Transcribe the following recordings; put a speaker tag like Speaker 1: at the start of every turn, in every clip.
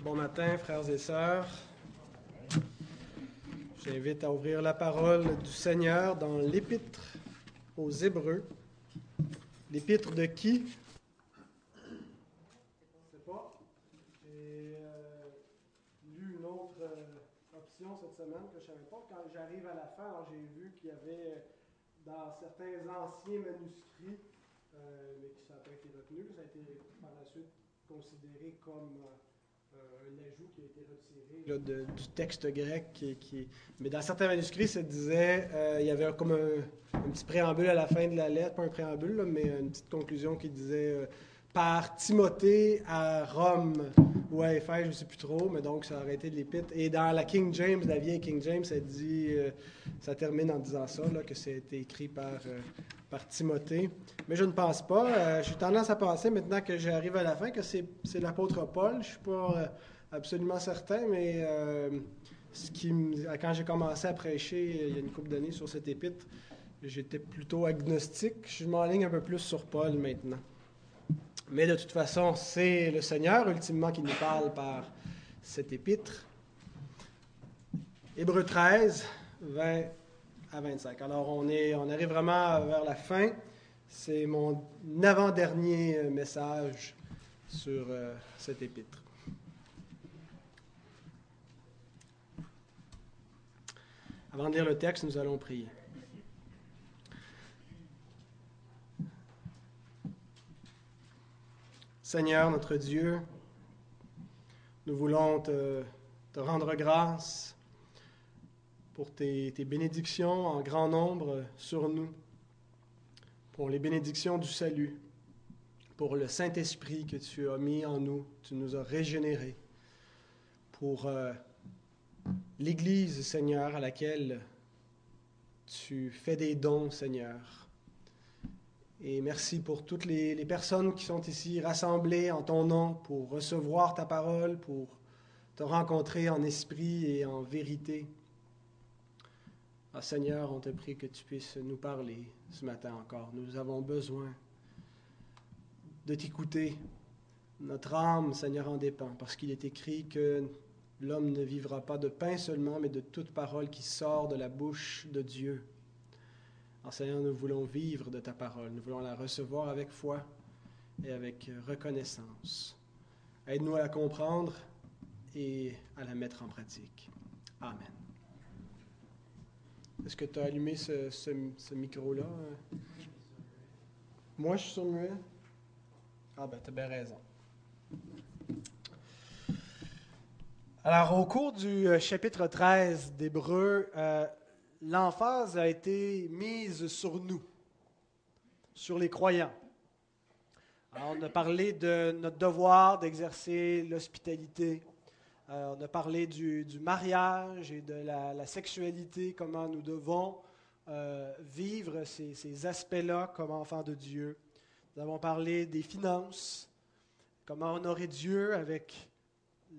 Speaker 1: Bon matin, frères et sœurs. J'invite à ouvrir la parole du Seigneur dans l'Épître aux Hébreux. L'Épître de qui? Je ne sais pas. J'ai euh, lu une autre euh, option cette semaine que je ne savais pas. Quand j'arrive à la fin, j'ai vu qu'il y avait dans certains anciens manuscrits, euh, mais qui n'a pas été retenu, ça a été par la suite considéré comme euh, un ajout qui a été retiré du texte grec. Qui, Mais dans certains manuscrits, ça disait, euh, il y avait comme un, petit préambule à la fin de la lettre, pas un préambule, mais une petite conclusion qui disait euh, par Timothée à Rome ou à Éphèse, je ne sais plus trop, mais donc ça a arrêté de l'épître. Et dans la King James, la vieille King James, ça dit, ça termine en disant ça, là, que été écrit par par Timothée. Mais je ne pense pas. Euh, j'ai tendance à penser, maintenant que j'arrive à la fin, que c'est, l'apôtre Paul. Je ne suis pas euh, absolument certain, mais euh, ce qui, quand j'ai commencé à prêcher il y a une couple d'années sur cette épître, j'étais plutôt agnostique. Je m'enligne un peu plus sur Paul maintenant. Mais de toute façon, c'est le Seigneur ultimement qui nous parle par cette épître. Hébreu 13, 20 à 25. Alors, on, est, on arrive vraiment vers la fin. C'est mon avant-dernier euh, message sur euh, cet épître. Avant de lire le texte, nous allons prier. Seigneur notre Dieu, nous voulons te rendre grâce pour tes, bénédictions en grand nombre sur nous, pour les bénédictions du salut, pour le Saint-Esprit que tu as mis en nous, tu nous as régénérés, pour euh, l'Église, Seigneur, à laquelle tu fais des dons, Seigneur. Et merci pour toutes les, personnes qui sont ici rassemblées en ton nom pour recevoir ta parole, pour te rencontrer en esprit et en vérité. Ah, Seigneur, on te prie que tu puisses nous parler ce matin encore. Nous avons besoin de t'écouter. Notre âme, Seigneur, en dépend, parce qu'il est écrit que l'homme ne vivra pas de pain seulement, mais de toute parole qui sort de la bouche de Dieu. Alors, Seigneur, nous voulons vivre de ta parole. Nous voulons la recevoir avec foi et avec reconnaissance. Aide-nous à la comprendre et à la mettre en pratique. Amen. Est-ce que tu as allumé ce, micro-là? Moi, je suis sur muet? Ah ben, tu as bien raison. Alors, au cours du euh, chapitre 13 d'Hébreu, euh, l'emphase a été mise sur nous, sur les croyants. on a parlé de notre devoir d'exercer l'hospitalité, euh, on a parlé du, mariage et de la, sexualité, comment nous devons euh, vivre ces, aspects-là comme enfants de Dieu. Nous avons parlé des finances, comment honorer Dieu avec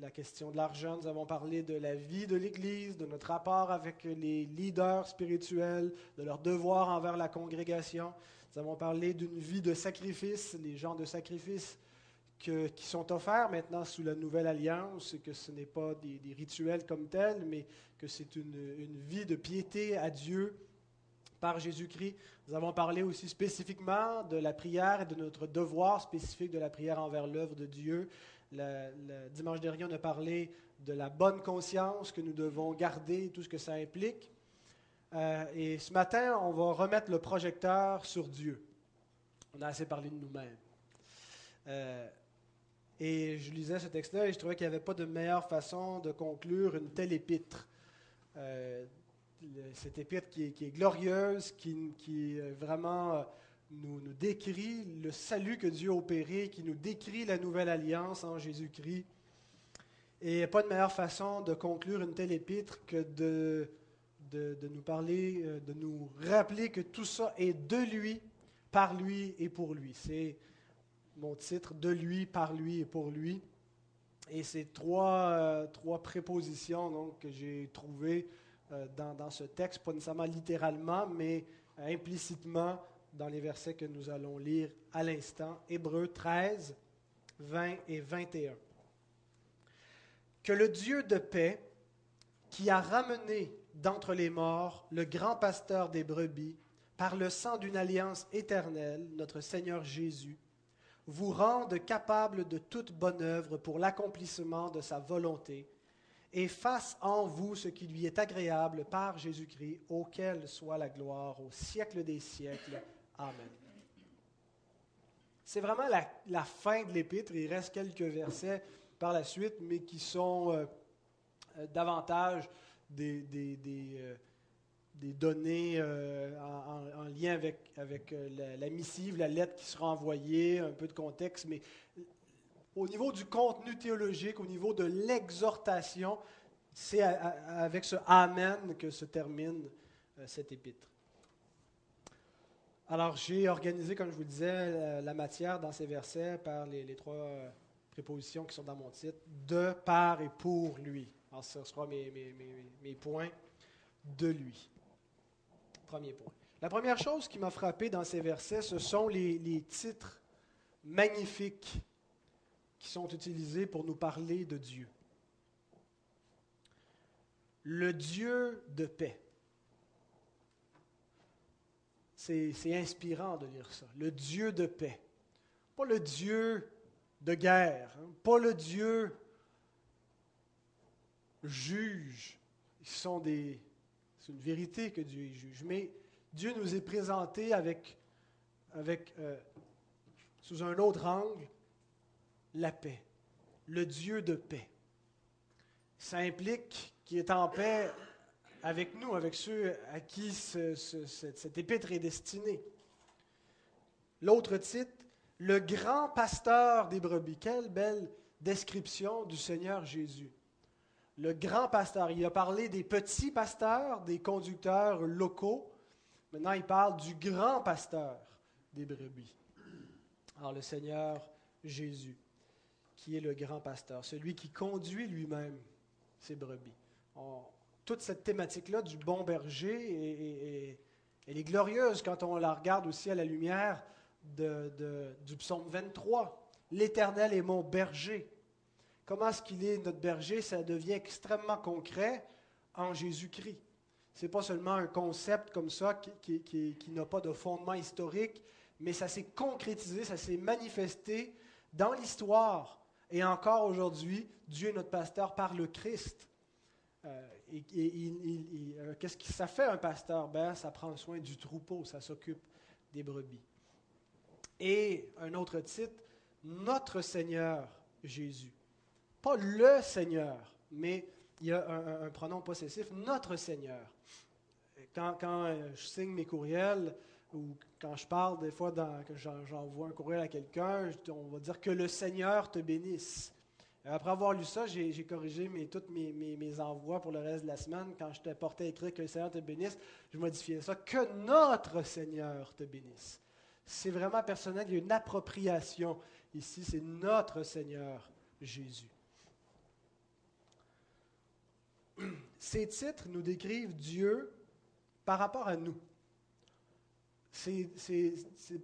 Speaker 1: la question de l'argent. Nous avons parlé de la vie de l'Église, de notre rapport avec les leaders spirituels, de leur devoir envers la congrégation. Nous avons parlé d'une vie de sacrifice, les gens de sacrifice qui sont offerts maintenant sous la nouvelle alliance, que ce n'est pas des, rituels comme tels, mais que c'est une, une, vie de piété à Dieu par Jésus-Christ. Nous avons parlé aussi spécifiquement de la prière et de notre devoir spécifique de la prière envers l'œuvre de Dieu. Le, dimanche dernier, on a parlé de la bonne conscience que nous devons garder, tout ce que ça implique. Euh, et ce matin, on va remettre le projecteur sur Dieu. On a assez parlé de nous-mêmes. Euh, et je lisais ce texte-là et je trouvais qu'il n'y avait pas de meilleure façon de conclure une telle épître. Euh, cette épître qui est, glorieuse, qui, vraiment euh, nous, décrit le salut que Dieu a opéré, qui nous décrit la nouvelle alliance en Jésus-Christ. Et pas de meilleure façon de conclure une telle épître que de, de, nous parler, euh, de nous rappeler que tout ça est de lui, par lui et pour lui. C'est mon titre, de lui, par lui et pour lui. Et c'est trois, euh, trois prépositions donc, que j'ai trouvées euh, dans, dans, ce texte, pas nécessairement littéralement, mais implicitement dans les versets que nous allons lire à l'instant. Hébreux 13, 20 et 21. que le Dieu de paix, qui a ramené d'entre les morts le grand pasteur des brebis, par le sang d'une alliance éternelle, notre Seigneur Jésus, vous rende capable de toute bonne œuvre pour l'accomplissement de sa volonté, et fasse en vous ce qui lui est agréable par Jésus-Christ, auquel soit la gloire au siècle des siècles. Amen. C'est vraiment la, fin de l'épître. Il reste quelques versets par la suite, mais qui sont euh, euh, davantage des, euh, données en, lien avec, la, la, missive, la lettre qui sera envoyée, un peu de contexte, mais au niveau du contenu théologique, au niveau de l'exhortation, c'est avec ce Amen que se termine cette épître. Alors, j'ai organisé, comme je vous disais, la, matière dans ces versets par les, trois euh, prépositions qui sont dans mon titre, de, par et pour lui. Alors, ce sera mes, points de lui. Premier point. La première chose qui m'a frappé dans ces versets, ce sont les titres magnifiques qui sont utilisés pour nous parler de Dieu. Le Dieu de paix. C'est inspirant de lire ça. Le Dieu de paix. Pas le Dieu de guerre, hein. pas le Dieu juge. sont des. C'est une vérité que Dieu juge. Mais Dieu nous est présenté avec, avec euh, sous un autre angle, la paix. Le Dieu de paix. Ça implique qu'il est en paix avec nous, avec ceux à qui cette, épître est destinée. L'autre titre, le grand pasteur des brebis. Quelle belle description du Seigneur Jésus. Le grand pasteur. Il a parlé des petits pasteurs, des conducteurs locaux. Maintenant, il parle du grand pasteur des brebis. Alors, le Seigneur Jésus, qui est le grand pasteur, celui qui conduit lui-même ses brebis toute cette thématique-là du bon berger, elle est glorieuse quand on la regarde aussi à la lumière du psaume 23. L'Éternel est mon berger. Comment est-ce qu'il est notre berger? Ça devient extrêmement concret en Jésus-Christ. Ce n'est pas seulement un concept comme ça qui, qui n'a pas de fondement historique, mais ça s'est concrétisé, ça s'est manifesté dans l'histoire. Et encore aujourd'hui, Dieu est notre pasteur par le Christ. Euh, et, euh, qu'est-ce que ça fait un pasteur? Ben, Ça prend soin du troupeau, ça s'occupe des brebis. Et un autre titre, Notre Seigneur Jésus. Pas le Seigneur, mais il y a un, pronom possessif, Notre Seigneur. Quand, quand, euh, je signe mes courriels ou quand je parle, des fois, dans, que j'envoie un courriel à quelqu'un, on va dire que le Seigneur te bénisse. Euh, après avoir lu ça, j'ai corrigé mes, tous mes, mes, envois pour le reste de la semaine. Quand je te portais écrit que le Seigneur te bénisse, je modifiais ça. Que notre Seigneur te bénisse. C'est vraiment personnel, il y a une appropriation ici. C'est notre Seigneur Jésus. Ces titres nous décrivent Dieu par rapport à nous. C'est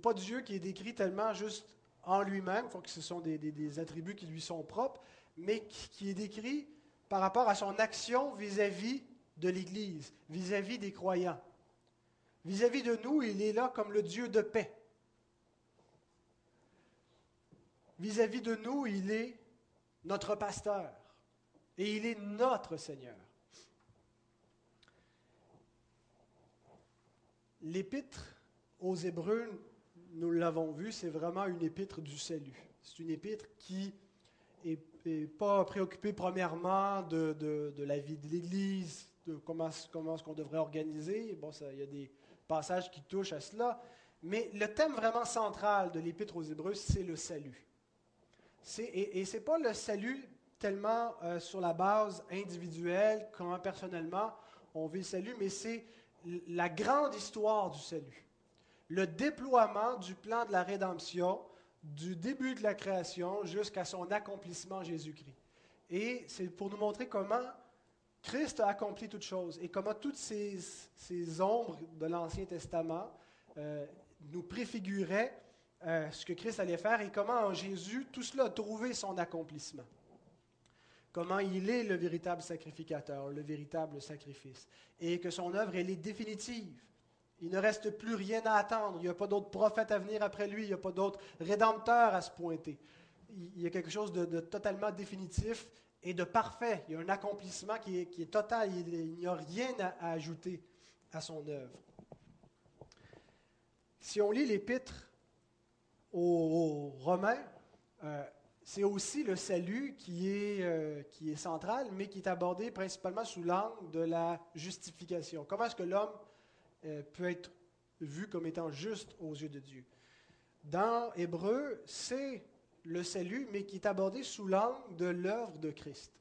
Speaker 1: pas Dieu qui est décrit tellement juste en lui-même, que ce sont des, attributs qui lui sont propres, mais qui, est décrit par rapport à son action vis-à-vis de l'Église, vis-à-vis des croyants. Vis-à-vis de nous, il est là comme le Dieu de paix. Vis-à-vis de nous, il est notre pasteur et il est notre Seigneur. L'épître aux Hébreux nous l'avons vu, c'est vraiment une épître du salut. C'est une épître qui pas préoccupée premièrement de, la vie de l'Église, de comment, comment est-ce qu'on devrait organiser. Bon, il y a des passages qui touchent à cela. Mais le thème vraiment central de l'Épître aux Hébreux, c'est le salut. Et, et ce n'est pas le salut tellement euh, sur la base individuelle, comment personnellement on vit le salut, mais c'est la grande histoire du salut le déploiement du plan de la rédemption du début de la création jusqu'à son accomplissement Jésus-Christ. Et c'est pour nous montrer comment Christ a accompli toutes choses et comment toutes ces, ces ombres de l'Ancien Testament euh, nous préfiguraient euh, ce que Christ allait faire et comment en Jésus tout cela a trouvé son accomplissement. comment il est le véritable sacrificateur, le véritable sacrifice, et que son œuvre, elle est définitive. Il ne reste plus rien à attendre. Il n'y a pas d'autres prophètes à venir après lui. Il n'y a pas d'autres rédempteurs à se pointer. Il y a quelque chose de, totalement définitif et de parfait. Il y a un accomplissement qui est, total. Il, n'y a rien à, ajouter à son œuvre. Si on lit l'épître aux, Romains, euh, c'est aussi le salut qui est, euh, qui est central, mais qui est abordé principalement sous l'angle de la justification. Comment est-ce que l'homme euh, peut être vu comme étant juste aux yeux de Dieu? Dans Hébreu, c'est le salut, mais qui est abordé sous l'angle de l'œuvre de Christ.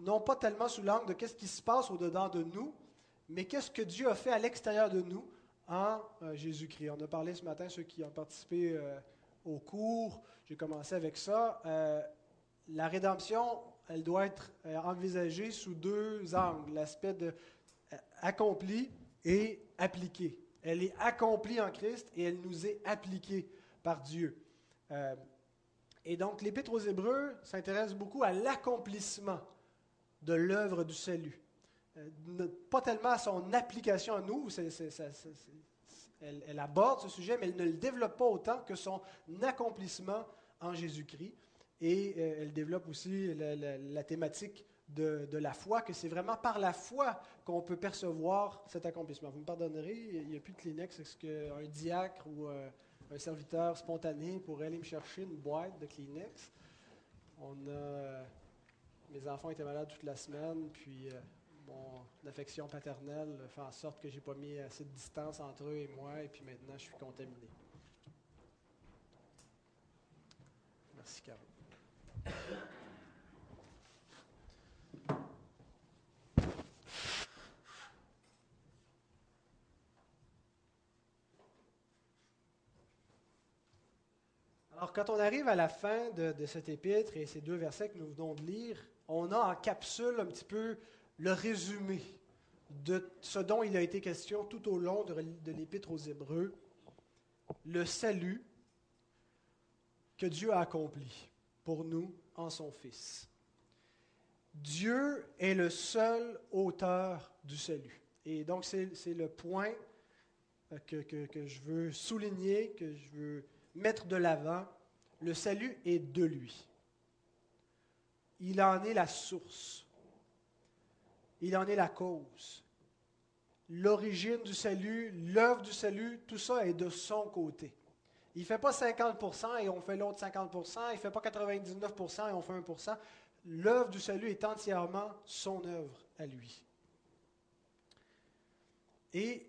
Speaker 1: Non pas tellement sous l'angle de qu'est-ce qui se passe au-dedans de nous, mais qu'est-ce que Dieu a fait à l'extérieur de nous en euh, Jésus-Christ. On a parlé ce matin, ceux qui ont participé au cours, j'ai commencé avec ça. Euh, la rédemption, elle doit être euh, envisagée sous deux angles. L'aspect de euh, accompli et appliqué. Elle est accomplie en Christ et elle nous est appliquée par Dieu. et donc, l'Épître aux Hébreux s'intéresse beaucoup à l'accomplissement de l'œuvre du salut. pas tellement à son application à nous, elle, aborde ce sujet, mais elle ne le développe pas autant que son accomplissement en Jésus-Christ. Et euh, elle développe aussi la, thématique de, la foi, que c'est vraiment par la foi qu'on peut percevoir cet accomplissement. Vous me pardonnerez, il n'y a plus de Kleenex. Est-ce qu'un diacre ou euh, un serviteur spontané pourrait aller me chercher une boîte de Kleenex? On a, mes enfants étaient malades toute la semaine, puis euh, mon affection paternelle fait en sorte que j'ai pas mis assez de distance entre eux et moi, et puis maintenant je suis contaminé. Merci, Carole. Alors, quand on arrive à la fin de, de cet épître et ces deux versets que nous venons de lire, on a en capsule un petit peu le résumé de ce dont il a été question tout au long de, l'Épître aux Hébreux, le salut que Dieu a accompli pour nous en son Fils. Dieu est le seul auteur du salut. Et donc c'est le point que, je veux souligner, que je veux mettre de l'avant. Le salut est de lui. Il en est la source. Il en est la cause. L'origine du salut, l'œuvre du salut, tout ça est de son côté. Il ne fait pas 50% et on fait l'autre 50%, il ne fait pas 99% et on fait 1%. L'œuvre du salut est entièrement son œuvre à lui. Et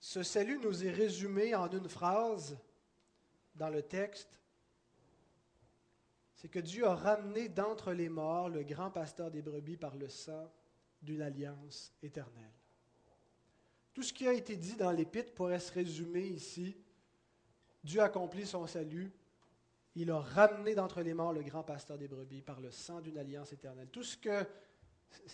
Speaker 1: ce salut nous est résumé en une phrase dans le texte. C'est que Dieu a ramené d'entre les morts le grand pasteur des brebis par le sang d'une alliance éternelle. Tout ce qui a été dit dans l'Épître pourrait se résumer ici. Dieu a accompli son salut. Il a ramené d'entre les morts le grand pasteur des brebis par le sang d'une alliance éternelle. Tout ce que,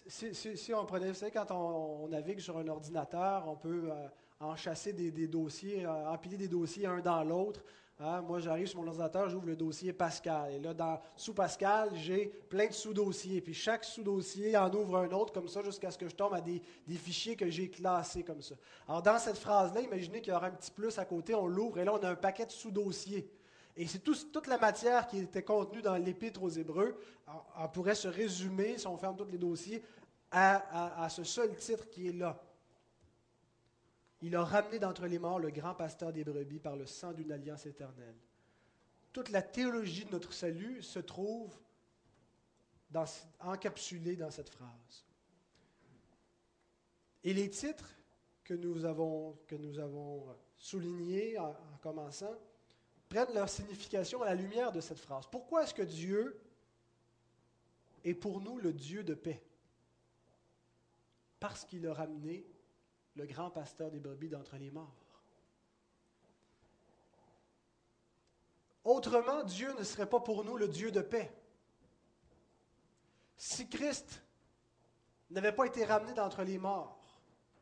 Speaker 1: si, on prenait, vous savez, quand on, navigue sur un ordinateur, on peut euh, enchasser des, des dossiers, euh, empiler des dossiers un dans l'autre. Hein, moi, j'arrive sur mon ordinateur, j'ouvre le dossier Pascal. Et là, dans, sous Pascal, j'ai plein de sous-dossiers. Puis chaque sous-dossier en ouvre un autre comme ça jusqu'à ce que je tombe à des, fichiers que j'ai classés comme ça. Alors, dans cette phrase-là, imaginez qu'il y aura un petit plus à côté, on l'ouvre et là, on a un paquet de sous-dossiers. Et c'est toute la matière qui était contenue dans l'Épître aux Hébreux. On, pourrait se résumer, si on ferme tous les dossiers, à ce seul titre qui est là. Il a ramené d'entre les morts le grand pasteur des brebis par le sang d'une alliance éternelle. Toute la théologie de notre salut se trouve encapsulée dans cette phrase. Et les titres que nous avons, soulignés en commençant prennent leur signification à la lumière de cette phrase. Pourquoi est-ce que Dieu est pour nous le Dieu de paix? Parce qu'il a ramené le grand pasteur des brebis d'entre les morts. Autrement, Dieu ne serait pas pour nous le Dieu de paix. Si Christ n'avait pas été ramené d'entre les morts,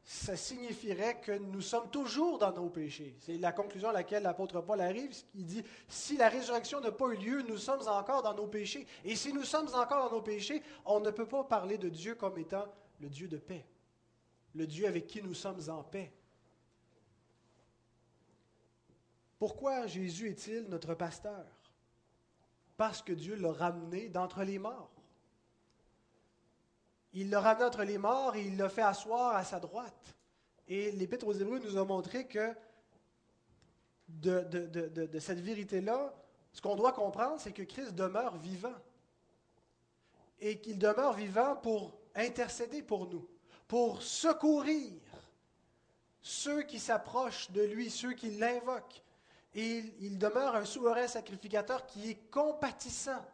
Speaker 1: ça signifierait que nous sommes toujours dans nos péchés. C'est la conclusion à laquelle l'apôtre Paul arrive. Il dit, si la résurrection n'a pas eu lieu, nous sommes encore dans nos péchés. Et si nous sommes encore dans nos péchés, on ne peut pas parler de Dieu comme étant le Dieu de paix, le Dieu avec qui nous sommes en paix. Pourquoi Jésus est-il notre pasteur? Parce que Dieu l'a ramené d'entre les morts. Il l'a ramené entre les morts et il l'a fait asseoir à sa droite. Et l'Épître aux Hébreux nous a montré que de, de cette vérité-là, ce qu'on doit comprendre, c'est que Christ demeure vivant. Et qu'il demeure vivant pour intercéder pour nous, pour secourir ceux qui s'approchent de lui, ceux qui l'invoquent. Et il, demeure un souverain sacrificateur qui est compatissant,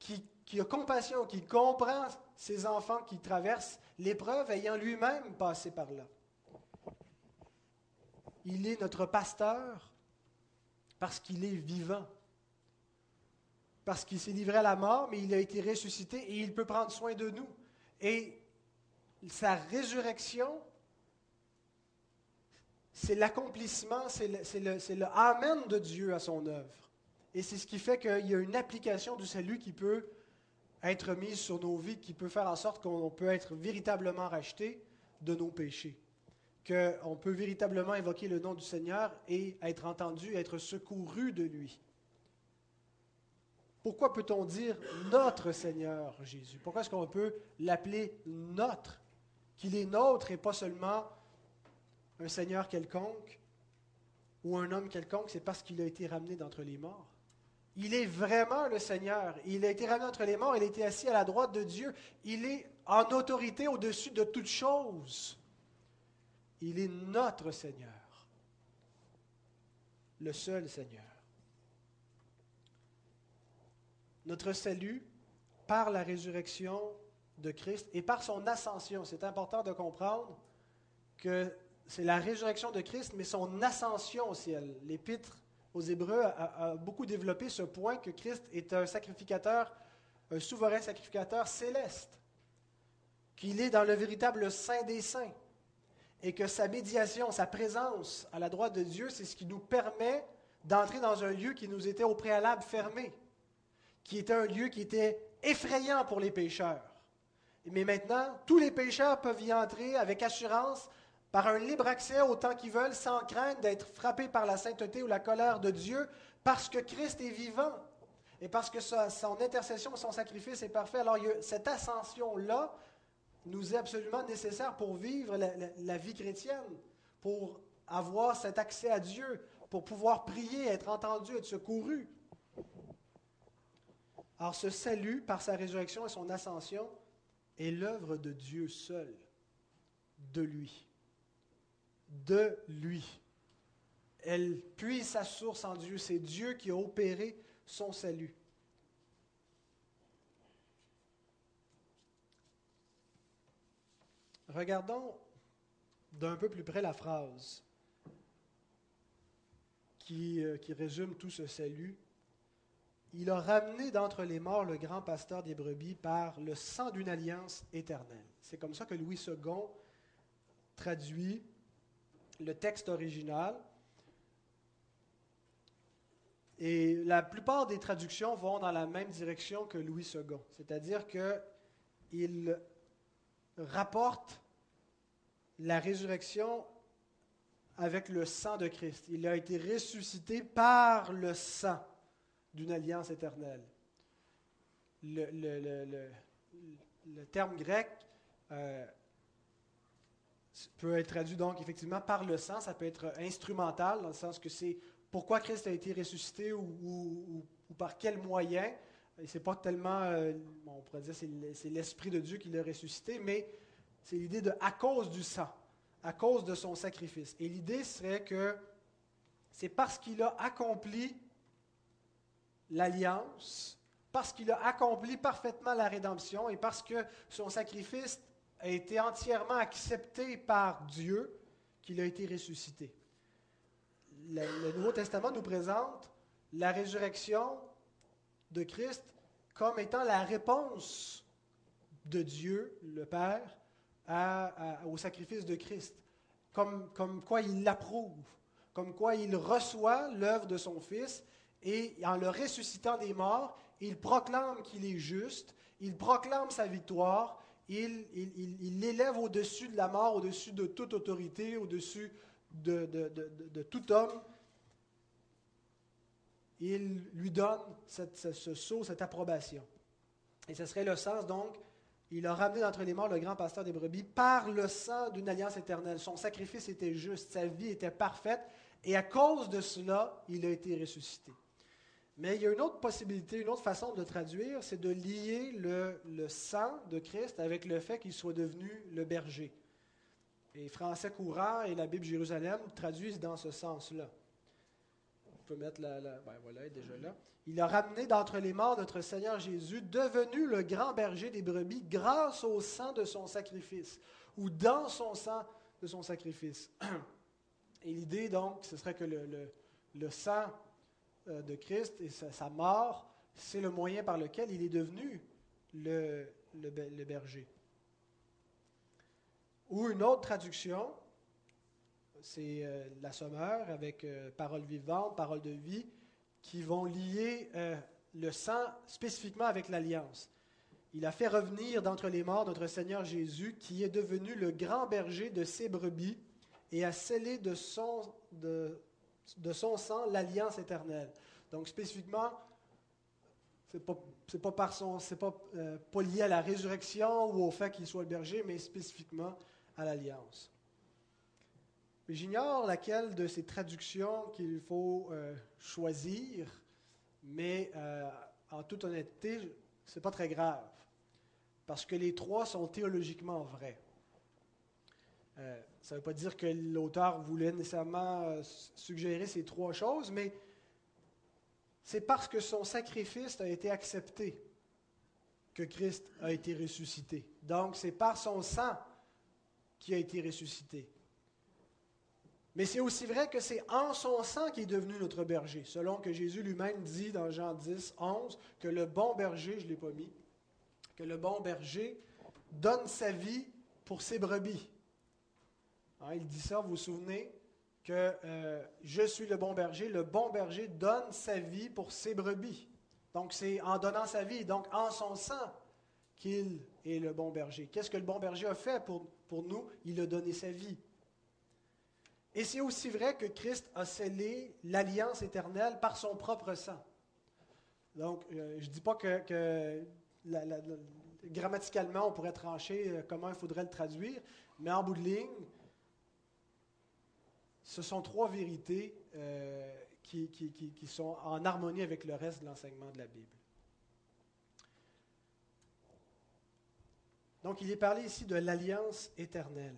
Speaker 1: qui, qui a compassion, qui comprend ses enfants qui traversent l'épreuve ayant lui-même passé par là. Il est notre pasteur parce qu'il est vivant, parce qu'il s'est livré à la mort, mais il a été ressuscité et il peut prendre soin de nous. Et sa résurrection, c'est l'accomplissement, c'est le, Amen de Dieu à son œuvre. Et c'est ce qui fait qu'il y a une application du salut qui peut être mise sur nos vies, qui peut faire en sorte qu'on peut être véritablement racheté de nos péchés. Qu'on peut véritablement invoquer le nom du Seigneur et être entendu, être secouru de lui. Pourquoi peut-on dire notre Seigneur Jésus? Pourquoi est-ce qu'on peut l'appeler notre Qu'il est nôtre et pas seulement un Seigneur quelconque ou un homme quelconque, c'est parce qu'il a été ramené d'entre les morts. Il est vraiment le Seigneur. Il a été ramené d'entre les morts, il a été assis à la droite de Dieu. Il est en autorité au-dessus de toutes choses. Il est notre Seigneur, le seul Seigneur. notre salut par la résurrection de Christ et par son ascension. C'est important de comprendre que c'est la résurrection de Christ, mais son ascension au ciel. L'Épître aux Hébreux a, beaucoup développé ce point que Christ est un sacrificateur, un souverain sacrificateur céleste, qu'il est dans le véritable Saint des Saints, et que sa médiation, sa présence à la droite de Dieu, c'est ce qui nous permet d'entrer dans un lieu qui nous était au préalable fermé qui était un lieu qui était effrayant pour les pécheurs. Mais maintenant, tous les pécheurs peuvent y entrer avec assurance, par un libre accès autant qu'ils veulent, sans crainte d'être frappés par la sainteté ou la colère de Dieu, parce que Christ est vivant et parce que son intercession, son sacrifice est parfait. Alors cette ascension-là nous est absolument nécessaire pour vivre la, la vie chrétienne, pour avoir cet accès à Dieu, pour pouvoir prier, être entendu, être secouru. Alors ce salut, par sa résurrection et son ascension, est l'œuvre de Dieu seul, de lui, de lui. Elle puise sa source en Dieu, c'est Dieu qui a opéré son salut. Regardons d'un peu plus près la phrase qui, euh, qui résume tout ce salut il a ramené d'entre les morts le grand pasteur des brebis par le sang d'une alliance éternelle. C'est comme ça que Louis II traduit le texte original. Et la plupart des traductions vont dans la même direction que Louis II, c'est-à-dire qu'il rapporte la résurrection avec le sang de Christ. Il a été ressuscité par le sang d'une alliance éternelle. Le, terme grec euh, peut être traduit donc effectivement par le sang, ça peut être instrumental dans le sens que c'est pourquoi Christ a été ressuscité ou, par quel moyen. Et c'est pas tellement, euh, on pourrait dire c'est l'Esprit de Dieu qui l'a ressuscité, mais c'est l'idée de à cause du sang, à cause de son sacrifice. Et l'idée serait que c'est parce qu'il a accompli l'alliance, parce qu'il a accompli parfaitement la rédemption et parce que son sacrifice a été entièrement accepté par Dieu, qu'il a été ressuscité. Le, Nouveau Testament nous présente la résurrection de Christ comme étant la réponse de Dieu, le Père, au sacrifice de Christ, comme, comme quoi il l'approuve, comme quoi il reçoit l'œuvre de son Fils et en le ressuscitant des morts, il proclame qu'il est juste, il proclame sa victoire, il, l'élève au-dessus de la mort, au-dessus de toute autorité, au-dessus de, tout homme. Il lui donne ce, ce sceau, cette approbation. Et ce serait le sens donc il a ramené d'entre les morts le grand pasteur des brebis par le sang d'une alliance éternelle. Son sacrifice était juste, sa vie était parfaite, et à cause de cela, il a été ressuscité. Mais il y a une autre possibilité, une autre façon de traduire, c'est de lier le, sang de Christ avec le fait qu'il soit devenu le berger. Et Français courant et la Bible Jérusalem traduisent dans ce sens-là. On peut mettre la... ben voilà, elle est déjà là. Il a ramené d'entre les morts notre Seigneur Jésus, devenu le grand berger des brebis grâce au sang de son sacrifice, ou dans son sang de son sacrifice. Et l'idée, donc, ce serait que le, le, sang de Christ et sa, mort, c'est le moyen par lequel il est devenu le, le berger. Ou une autre traduction, c'est euh, la sommeur avec euh, parole vivante, parole de vie, qui vont lier euh, le sang spécifiquement avec l'alliance. Il a fait revenir d'entre les morts notre Seigneur Jésus, qui est devenu le grand berger de ses brebis et a scellé de son, de, de son sang l'alliance éternelle. Donc spécifiquement, c'est pas pas c'est pas, euh, pas lié à la résurrection ou au fait qu'il soit le berger, mais spécifiquement à l'alliance. J'ignore laquelle de ces traductions qu'il faut euh, choisir, mais euh, en toute honnêteté, ce n'est pas très grave, parce que les trois sont théologiquement vrais. Euh, ça ne veut pas dire que l'auteur voulait nécessairement suggérer ces trois choses, mais c'est parce que son sacrifice a été accepté que Christ a été ressuscité. Donc, c'est par son sang qui a été ressuscité. Mais c'est aussi vrai que c'est en son sang qu'il est devenu notre berger, selon que Jésus lui-même dit dans Jean 10, 11, que le bon berger, je ne l'ai pas mis, que le bon berger donne sa vie pour ses brebis. Hein, il dit ça, vous vous souvenez, que euh, je suis le bon berger, le bon berger donne sa vie pour ses brebis. Donc c'est en donnant sa vie, donc en son sang, qu'il est le bon berger. Qu'est-ce que le bon berger a fait pour, nous? Il a donné sa vie. Et c'est aussi vrai que Christ a scellé l'alliance éternelle par son propre sang. Donc, euh, je ne dis pas que, grammaticalement, on pourrait trancher euh, comment il faudrait le traduire, mais en bout de ligne, ce sont trois vérités euh, qui, qui, sont en harmonie avec le reste de l'enseignement de la Bible. Donc, il est parlé ici de l'alliance éternelle.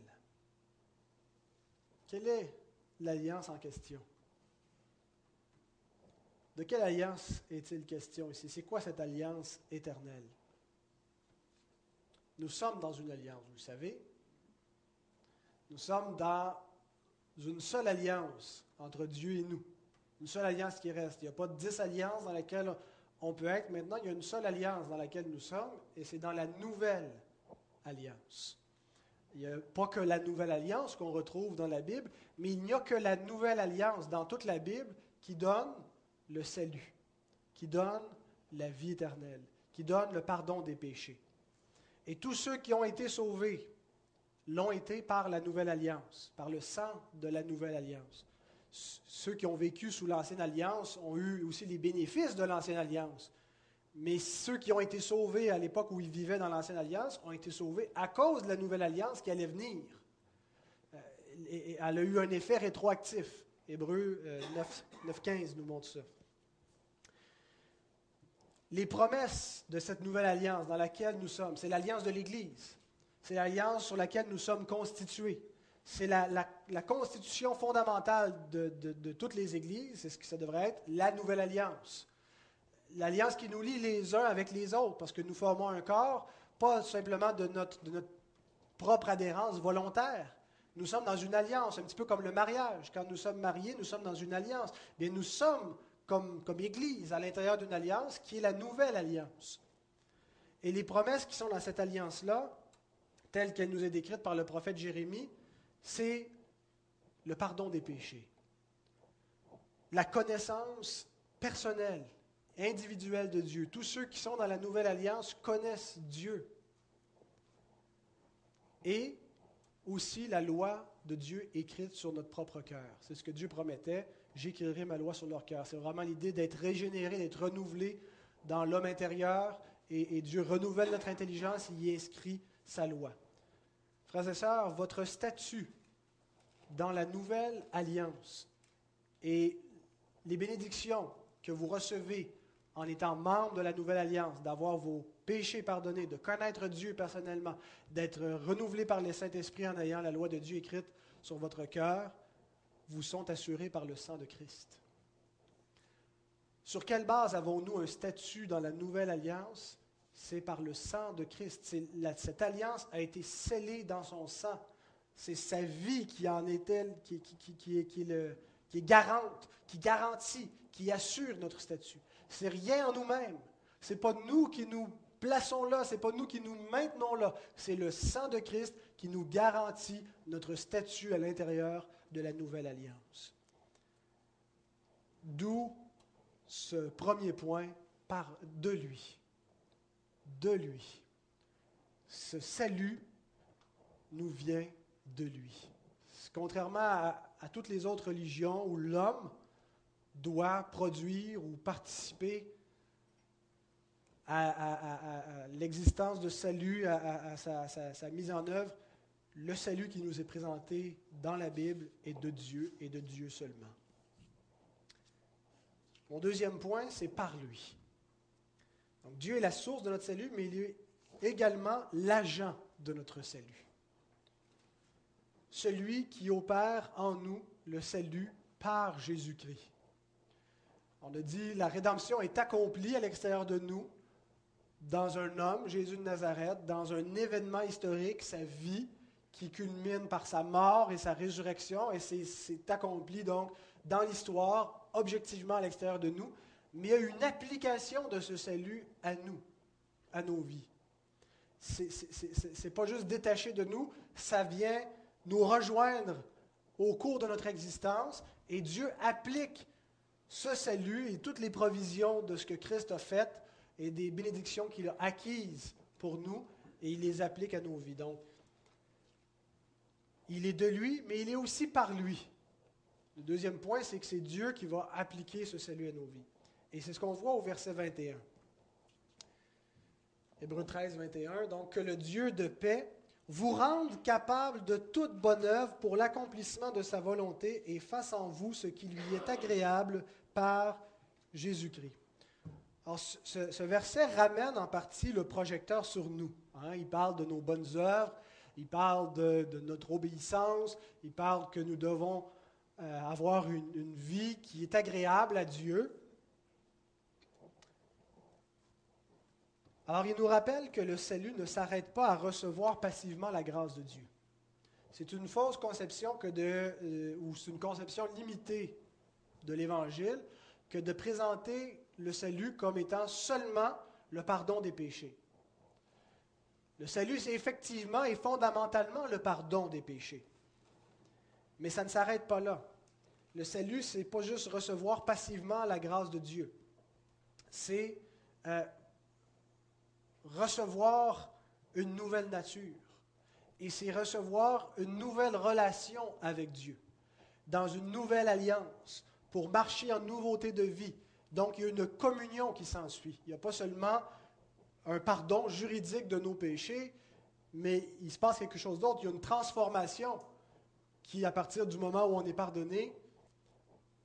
Speaker 1: Quelle est l'alliance en question? De quelle alliance est-il question ici? C'est quoi cette alliance éternelle? Nous sommes dans une alliance, vous le savez. Nous sommes dans une seule alliance entre Dieu et nous. Une seule alliance qui reste. Il n'y a pas dix alliances dans lesquelles on peut être. Maintenant, il y a une seule alliance dans laquelle nous sommes, et c'est dans la nouvelle alliance. Il n'y a pas que la nouvelle alliance qu'on retrouve dans la Bible, mais il n'y a que la nouvelle alliance dans toute la Bible qui donne le salut, qui donne la vie éternelle, qui donne le pardon des péchés. Et tous ceux qui ont été sauvés l'ont été par la nouvelle alliance, par le sang de la nouvelle alliance. Ceux qui ont vécu sous l'ancienne alliance ont eu aussi les bénéfices de l'ancienne alliance. Mais ceux qui ont été sauvés à l'époque où ils vivaient dans l'Ancienne Alliance ont été sauvés à cause de la Nouvelle Alliance qui allait venir. Euh, elle a eu un effet rétroactif. Hébreu 9, 9.15 nous montre ça. Les promesses de cette nouvelle alliance dans laquelle nous sommes, c'est l'alliance de l'Église. C'est l'alliance sur laquelle nous sommes constitués. C'est la, constitution fondamentale de, de toutes les églises, c'est ce que ça devrait être, la nouvelle alliance l'alliance qui nous lie les uns avec les autres, parce que nous formons un corps, pas simplement de notre, de notre propre adhérence volontaire. Nous sommes dans une alliance, un petit peu comme le mariage. Quand nous sommes mariés, nous sommes dans une alliance. Bien, nous sommes comme, comme Église à l'intérieur d'une alliance qui est la nouvelle alliance. Et les promesses qui sont dans cette alliance-là telle qu'elle nous est décrite par le prophète Jérémie, c'est le pardon des péchés, la connaissance personnelle, individuelle de Dieu. Tous ceux qui sont dans la nouvelle alliance connaissent Dieu. Et aussi la loi de Dieu écrite sur notre propre cœur. C'est ce que Dieu promettait. J'écrirai ma loi sur leur cœur. C'est vraiment l'idée d'être régénéré, d'être renouvelé dans l'homme intérieur. Et, Dieu renouvelle notre intelligence, il y inscrit sa loi. Frères et sœurs, votre statut dans la nouvelle alliance et les bénédictions que vous recevez en étant membre de la nouvelle alliance, d'avoir vos péchés pardonnés, de connaître Dieu personnellement, d'être renouvelé par le Saint-Esprit en ayant la loi de Dieu écrite sur votre cœur, vous sont assurés par le sang de Christ. Sur quelle base avons-nous un statut dans la nouvelle alliance? C'est par le sang de Christ. cette alliance a été scellée dans son sang. C'est sa vie qui en est elle, qui, qui, qui, qui est garante, qui garantit, qui assure notre statut. C'est rien en nous-mêmes. C'est pas nous qui nous plaçons là, c'est pas nous qui nous maintenons là. C'est le sang de Christ qui nous garantit notre statut à l'intérieur de la nouvelle alliance. D'où ce premier point par de lui. De lui. Ce salut nous vient de lui. Contrairement à, toutes les autres religions où l'homme doit produire ou participer à, l'existence de salut, à, sa, mise en œuvre, le salut qui nous est présenté dans la Bible est de Dieu et de Dieu seulement. Mon deuxième point, c'est par lui. Donc Dieu est la source de notre salut, mais il est également l'agent de notre salut. Celui qui opère en nous le salut par Jésus-Christ. On a dit, la rédemption est accomplie à l'extérieur de nous, dans un homme, Jésus de Nazareth, dans un événement historique, sa vie, qui culmine par sa mort et sa résurrection, et c'est accompli donc dans l'histoire, objectivement à l'extérieur de nous, mais il y a une application de ce salut à nous, à nos vies. Ce n'est pas juste détaché de nous, ça vient nous rejoindre au cours de notre existence, et Dieu applique ce salut et toutes les provisions de ce que Christ a fait et des bénédictions qu'il a acquises pour nous, et il les applique à nos vies. Donc, il est de lui, mais il est aussi par lui. Le deuxième point, c'est que c'est Dieu qui va appliquer ce salut à nos vies. Et c'est ce qu'on voit au verset 21. Hébreu 13, 21. Donc, que le Dieu de paix vous rende capable de toute bonne œuvre pour l'accomplissement de sa volonté et fasse en vous ce qui lui est agréable par Jésus-Christ. Alors, ce, verset ramène en partie le projecteur sur nous. Hein. Il parle de nos bonnes œuvres, il parle de, notre obéissance, il parle que nous devons euh, avoir une, une vie qui est agréable à Dieu. Alors, il nous rappelle que le salut ne s'arrête pas à recevoir passivement la grâce de Dieu. C'est une fausse conception euh, ou c'est une conception limitée de l'Évangile que de présenter le salut comme étant seulement le pardon des péchés. Le salut, c'est effectivement et fondamentalement le pardon des péchés. Mais ça ne s'arrête pas là. Le salut, c'est pas juste recevoir passivement la grâce de Dieu. C'est euh, recevoir une nouvelle nature. Et c'est recevoir une nouvelle relation avec Dieu, dans une nouvelle alliance, pour marcher en nouveauté de vie, donc, il y a une communion qui s'ensuit. Il n'y a pas seulement un pardon juridique de nos péchés, mais il se passe quelque chose d'autre. Il y a une transformation qui, à partir du moment où on est pardonné,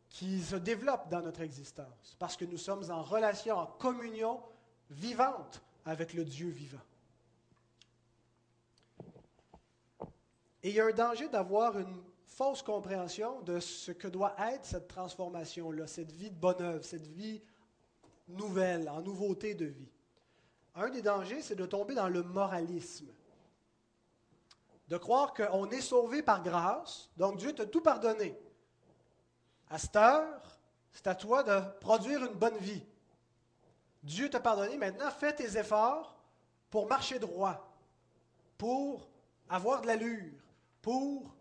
Speaker 1: qui se développe dans notre existence, parce que nous sommes en relation, en communion vivante avec le Dieu vivant. Et il y a un danger d'avoir une fausse compréhension de ce que doit être cette transformation-là, cette vie de bonne œuvre, cette vie nouvelle, en nouveauté de vie. Un des dangers, c'est de tomber dans le moralisme. De croire qu'on est sauvé par grâce, donc Dieu t'a tout pardonné. À cette heure, c'est à toi de produire une bonne vie. Dieu t'a pardonné, maintenant fais tes efforts pour marcher droit, pour avoir de l'allure, pour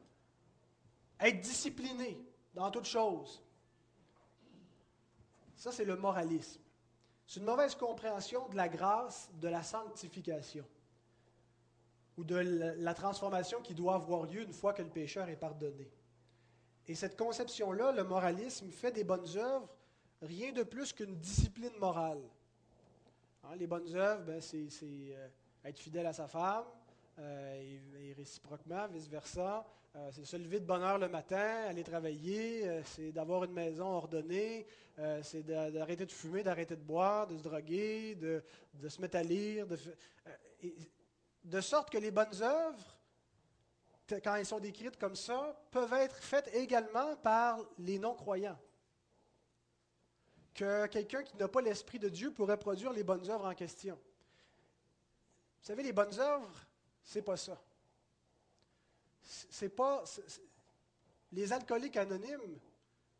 Speaker 1: être discipliné dans toutes choses. Ça, c'est le moralisme. C'est une mauvaise compréhension de la grâce, de la sanctification ou de la transformation qui doit avoir lieu une fois que le pécheur est pardonné. Et cette conception-là, le moralisme, fait des bonnes œuvres rien de plus qu'une discipline morale. Hein, les bonnes œuvres, ben, c'est euh, être fidèle à sa femme, euh, et, réciproquement, vice-versa. Euh, c'est se lever de bonne heure le matin, aller travailler, c'est d'avoir une maison ordonnée, c'est d'arrêter de fumer, d'arrêter de boire, de se droguer, de, se mettre à lire. De, de sorte que les bonnes œuvres, quand elles sont décrites comme ça, peuvent être faites également par les non-croyants que quelqu'un qui n'a pas l'Esprit de Dieu pourrait produire les bonnes œuvres en question. Vous savez, les bonnes œuvres, c'est pas ça. C'est pas. les alcooliques anonymes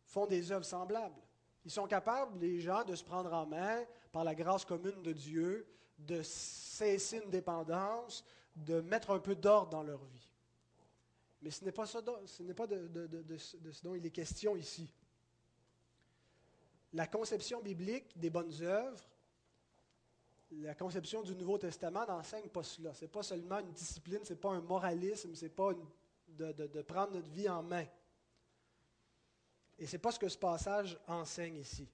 Speaker 1: font des œuvres semblables. Ils sont capables, les gens, de se prendre en main par la grâce commune de Dieu, de cesser une dépendance, de mettre un peu d'ordre dans leur vie. Mais ce n'est pas, ça, ce n'est pas de, de ce dont il est question ici la conception biblique des bonnes œuvres, la conception du Nouveau Testament n'enseigne pas cela. Ce n'est pas seulement une discipline, ce n'est pas un moralisme, ce n'est pas de, prendre notre vie en main. Et ce n'est pas ce que ce passage enseigne ici.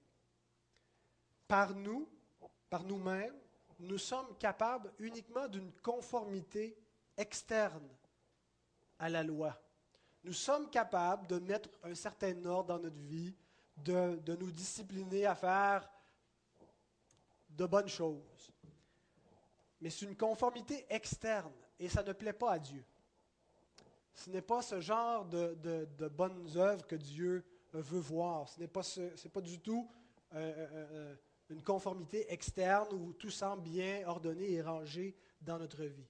Speaker 1: Par nous, par nous-mêmes, nous sommes capables uniquement d'une conformité externe à la loi. Nous sommes capables de mettre un certain ordre dans notre vie, de, nous discipliner à faire de bonnes choses. Mais c'est une conformité externe et ça ne plaît pas à Dieu. Ce n'est pas ce genre de, bonnes œuvres que Dieu veut voir. Ce n'est pas, pas du tout euh, euh, euh, une conformité externe où tout semble bien ordonné et rangé dans notre vie.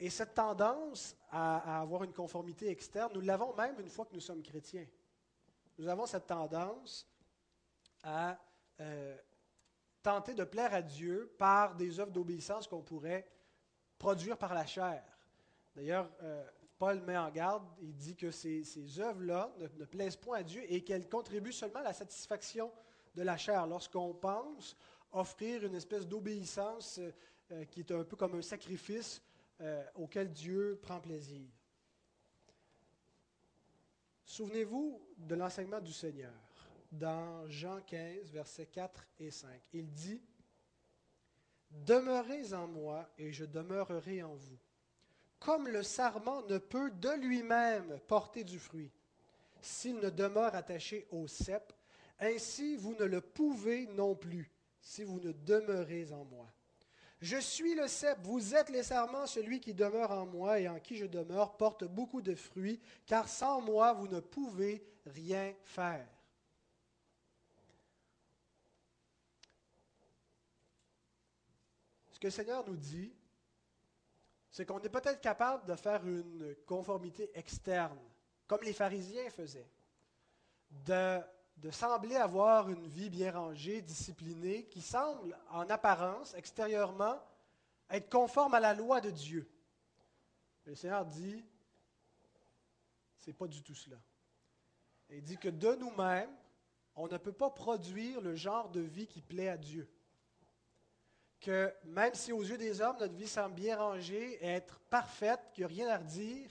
Speaker 1: Et cette tendance à avoir une conformité externe, nous l'avons même une fois que nous sommes chrétiens nous avons cette tendance à euh, tenter de plaire à Dieu par des œuvres d'obéissance qu'on pourrait produire par la chair. D'ailleurs, euh, Paul met en garde, il dit que ces, œuvres-là ne, plaisent point à Dieu et qu'elles contribuent seulement à la satisfaction de la chair. Lorsqu'on pense offrir une espèce d'obéissance euh, qui est un peu comme un sacrifice auquel Dieu prend plaisir. Souvenez-vous de l'enseignement du Seigneur dans Jean 15, versets 4 et 5. Il dit, Demeurez en moi et je demeurerai en vous. Comme le sarment ne peut de lui-même porter du fruit s'il ne demeure attaché au cep, ainsi vous ne le pouvez non plus si vous ne demeurez en moi. Je suis le cep, vous êtes les sarments, celui qui demeure en moi et en qui je demeure porte beaucoup de fruits, car sans moi vous ne pouvez rien faire. Ce que le Seigneur nous dit, c'est qu'on est peut-être capable de faire une conformité externe, comme les pharisiens faisaient, de de sembler avoir une vie bien rangée, disciplinée, qui semble, en apparence, extérieurement, être conforme à la loi de Dieu. le Seigneur dit, c'est pas du tout cela. Il dit que de nous-mêmes, on ne peut pas produire le genre de vie qui plaît à Dieu. Que même si aux yeux des hommes, notre vie semble bien rangée, être parfaite, qu'il n'y a rien à redire,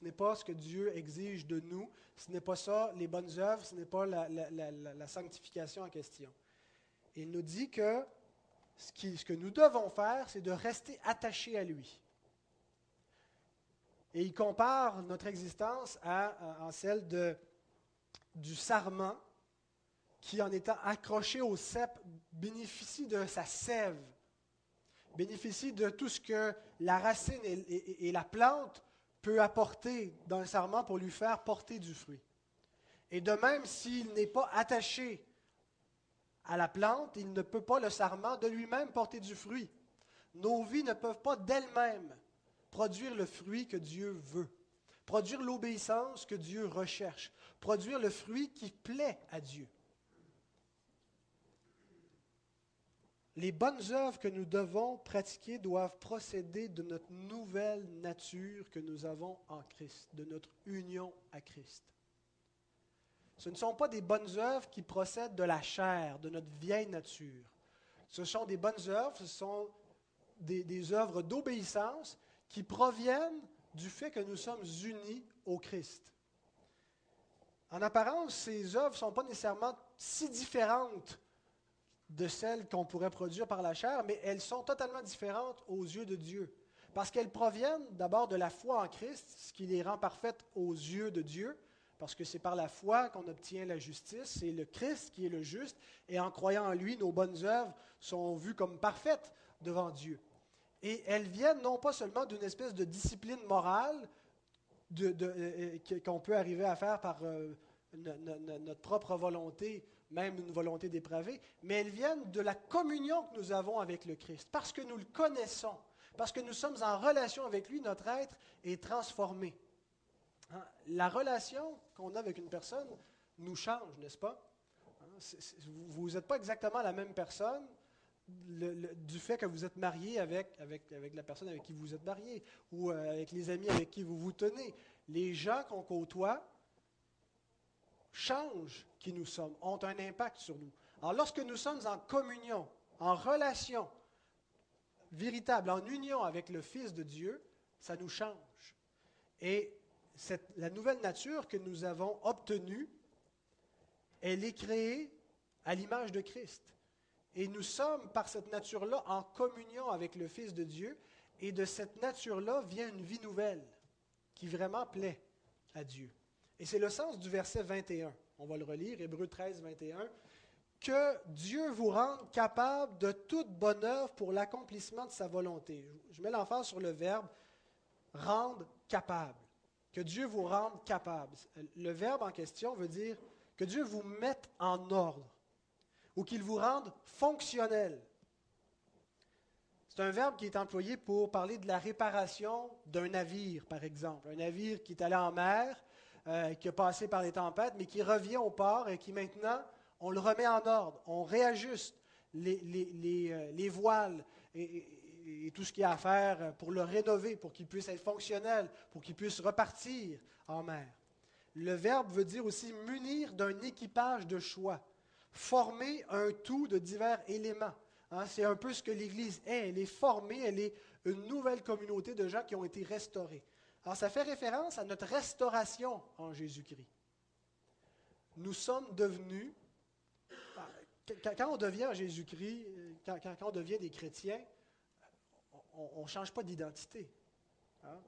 Speaker 1: ce n'est pas ce que Dieu exige de nous. Ce n'est pas ça, les bonnes œuvres, ce n'est pas la, sanctification en question. Il nous dit que ce, que nous devons faire, c'est de rester attachés à lui. Et il compare notre existence à, celle du sarment qui, en étant accroché au cep, bénéficie de sa sève, bénéficie de tout ce que la racine et la plante peut apporter dans le sarment pour lui faire porter du fruit. Et de même, s'il n'est pas attaché à la plante, il ne peut pas le sarment de lui-même porter du fruit. Nos vies ne peuvent pas d'elles-mêmes produire le fruit que Dieu veut, produire l'obéissance que Dieu recherche, produire le fruit qui plaît à Dieu. Les bonnes œuvres que nous devons pratiquer doivent procéder de notre nouvelle nature que nous avons en Christ, de notre union à Christ. Ce ne sont pas des bonnes œuvres qui procèdent de la chair, de notre vieille nature. Ce sont des bonnes œuvres, ce sont des, œuvres d'obéissance qui proviennent du fait que nous sommes unis au Christ. En apparence, ces œuvres ne sont pas nécessairement si différentes de celles qu'on pourrait produire par la chair, mais elles sont totalement différentes aux yeux de Dieu. Parce qu'elles proviennent d'abord de la foi en Christ, ce qui les rend parfaites aux yeux de Dieu, parce que c'est par la foi qu'on obtient la justice, c'est le Christ qui est le juste, et en croyant en lui, nos bonnes œuvres sont vues comme parfaites devant Dieu. Et elles viennent non pas seulement d'une espèce de discipline morale euh, euh, qu'on peut arriver à faire par euh, notre propre volonté même une volonté dépravée, mais elles viennent de la communion que nous avons avec le Christ, parce que nous le connaissons, parce que nous sommes en relation avec lui, notre être est transformé. Hein? La relation qu'on a avec une personne nous change, n'est-ce pas? Hein? Vous n'êtes pas exactement la même personne du fait que vous êtes marié avec, avec, avec la personne avec qui vous êtes marié ou euh, avec les amis avec qui vous vous tenez. Les gens qu'on côtoie changent qui nous sommes, ont un impact sur nous. Alors lorsque nous sommes en communion, en relation véritable, en union avec le Fils de Dieu, ça nous change. Et la nouvelle nature que nous avons obtenue, elle est créée à l'image de Christ. Et nous sommes par cette nature-là en communion avec le Fils de Dieu. Et de cette nature-là vient une vie nouvelle qui vraiment plaît à Dieu. Et c'est le sens du verset 21. On va le relire, Hébreu 13, 21. Que Dieu vous rende capable de toute bonne œuvre pour l'accomplissement de sa volonté. Je mets l'emphase sur le verbe rendre capable. Que Dieu vous rende capable. Le verbe en question veut dire que Dieu vous mette en ordre ou qu'il vous rende fonctionnel. C'est un verbe qui est employé pour parler de la réparation d'un navire, par exemple. Un navire qui est allé en mer euh, qui a passé par les tempêtes, mais qui revient au port et qui maintenant, on le remet en ordre, on réajuste les, euh, voiles et, tout ce qu'il y a à faire pour le rénover, pour qu'il puisse être fonctionnel, pour qu'il puisse repartir en mer. Le verbe veut dire aussi munir d'un équipage de choix, former un tout de divers éléments. Hein, c'est un peu ce que l'Église est. Elle est formée, elle est une nouvelle communauté de gens qui ont été restaurés. Alors, ça fait référence à notre restauration en Jésus-Christ. Nous sommes devenus, quand on devient en Jésus-Christ, quand, on devient des chrétiens, on ne change pas d'identité. Hein?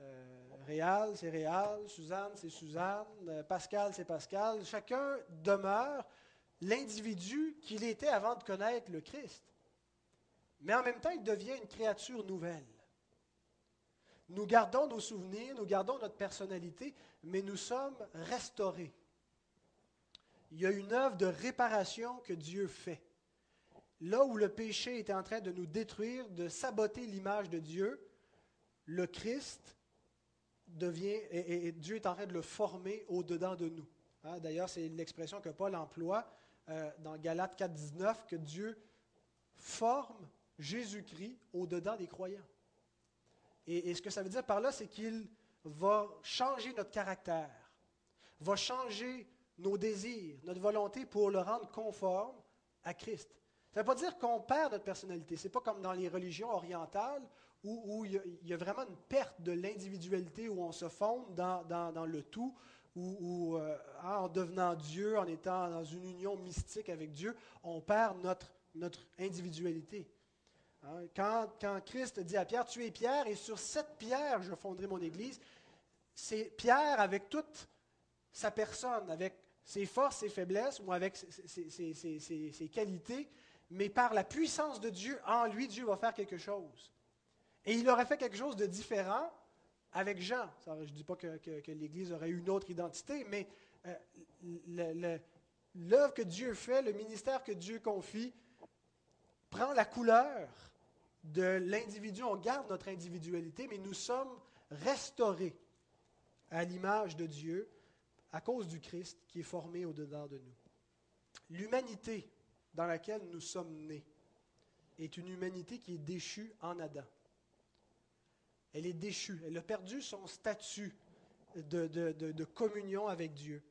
Speaker 1: Euh, Réal, c'est Réal, Suzanne, c'est Suzanne, euh, Pascal, c'est Pascal. Chacun demeure l'individu qu'il était avant de connaître le Christ. Mais en même temps, il devient une créature nouvelle. Nous gardons nos souvenirs, nous gardons notre personnalité, mais nous sommes restaurés. Il y a une œuvre de réparation que Dieu fait. Là où le péché est en train de nous détruire, de saboter l'image de Dieu, le Christ devient, et, Dieu est en train de le former au-dedans de nous. Hein, d'ailleurs, c'est l'expression que Paul emploie euh, dans Galates 4, 19, que Dieu forme Jésus-Christ au-dedans des croyants. Et, ce que ça veut dire par là, c'est qu'il va changer notre caractère, va changer nos désirs, notre volonté pour le rendre conforme à Christ. Ça ne veut pas dire qu'on perd notre personnalité. Ce n'est pas comme dans les religions orientales où, il, y a, vraiment une perte de l'individualité, où on se fonde dans, le tout, où, euh, en devenant Dieu, en étant dans une union mystique avec Dieu, on perd notre individualité. Hein, quand, Christ dit à Pierre, tu es Pierre, et sur cette pierre, je fonderai mon Église, c'est Pierre avec toute sa personne, avec ses forces, ses faiblesses, ou avec ses, qualités, mais par la puissance de Dieu, en lui, Dieu va faire quelque chose. Et il aurait fait quelque chose de différent avec Jean. je ne dis pas que, l'Église aurait une autre identité, mais euh, l'œuvre que Dieu fait, le ministère que Dieu confie, prend la couleur de l'individu, on garde notre individualité, mais nous sommes restaurés à l'image de Dieu à cause du Christ qui est formé au-dedans de nous. L'humanité dans laquelle nous sommes nés, est une humanité qui est déchue en Adam. Elle est déchue. Elle a perdu son statut de, de communion avec Dieu.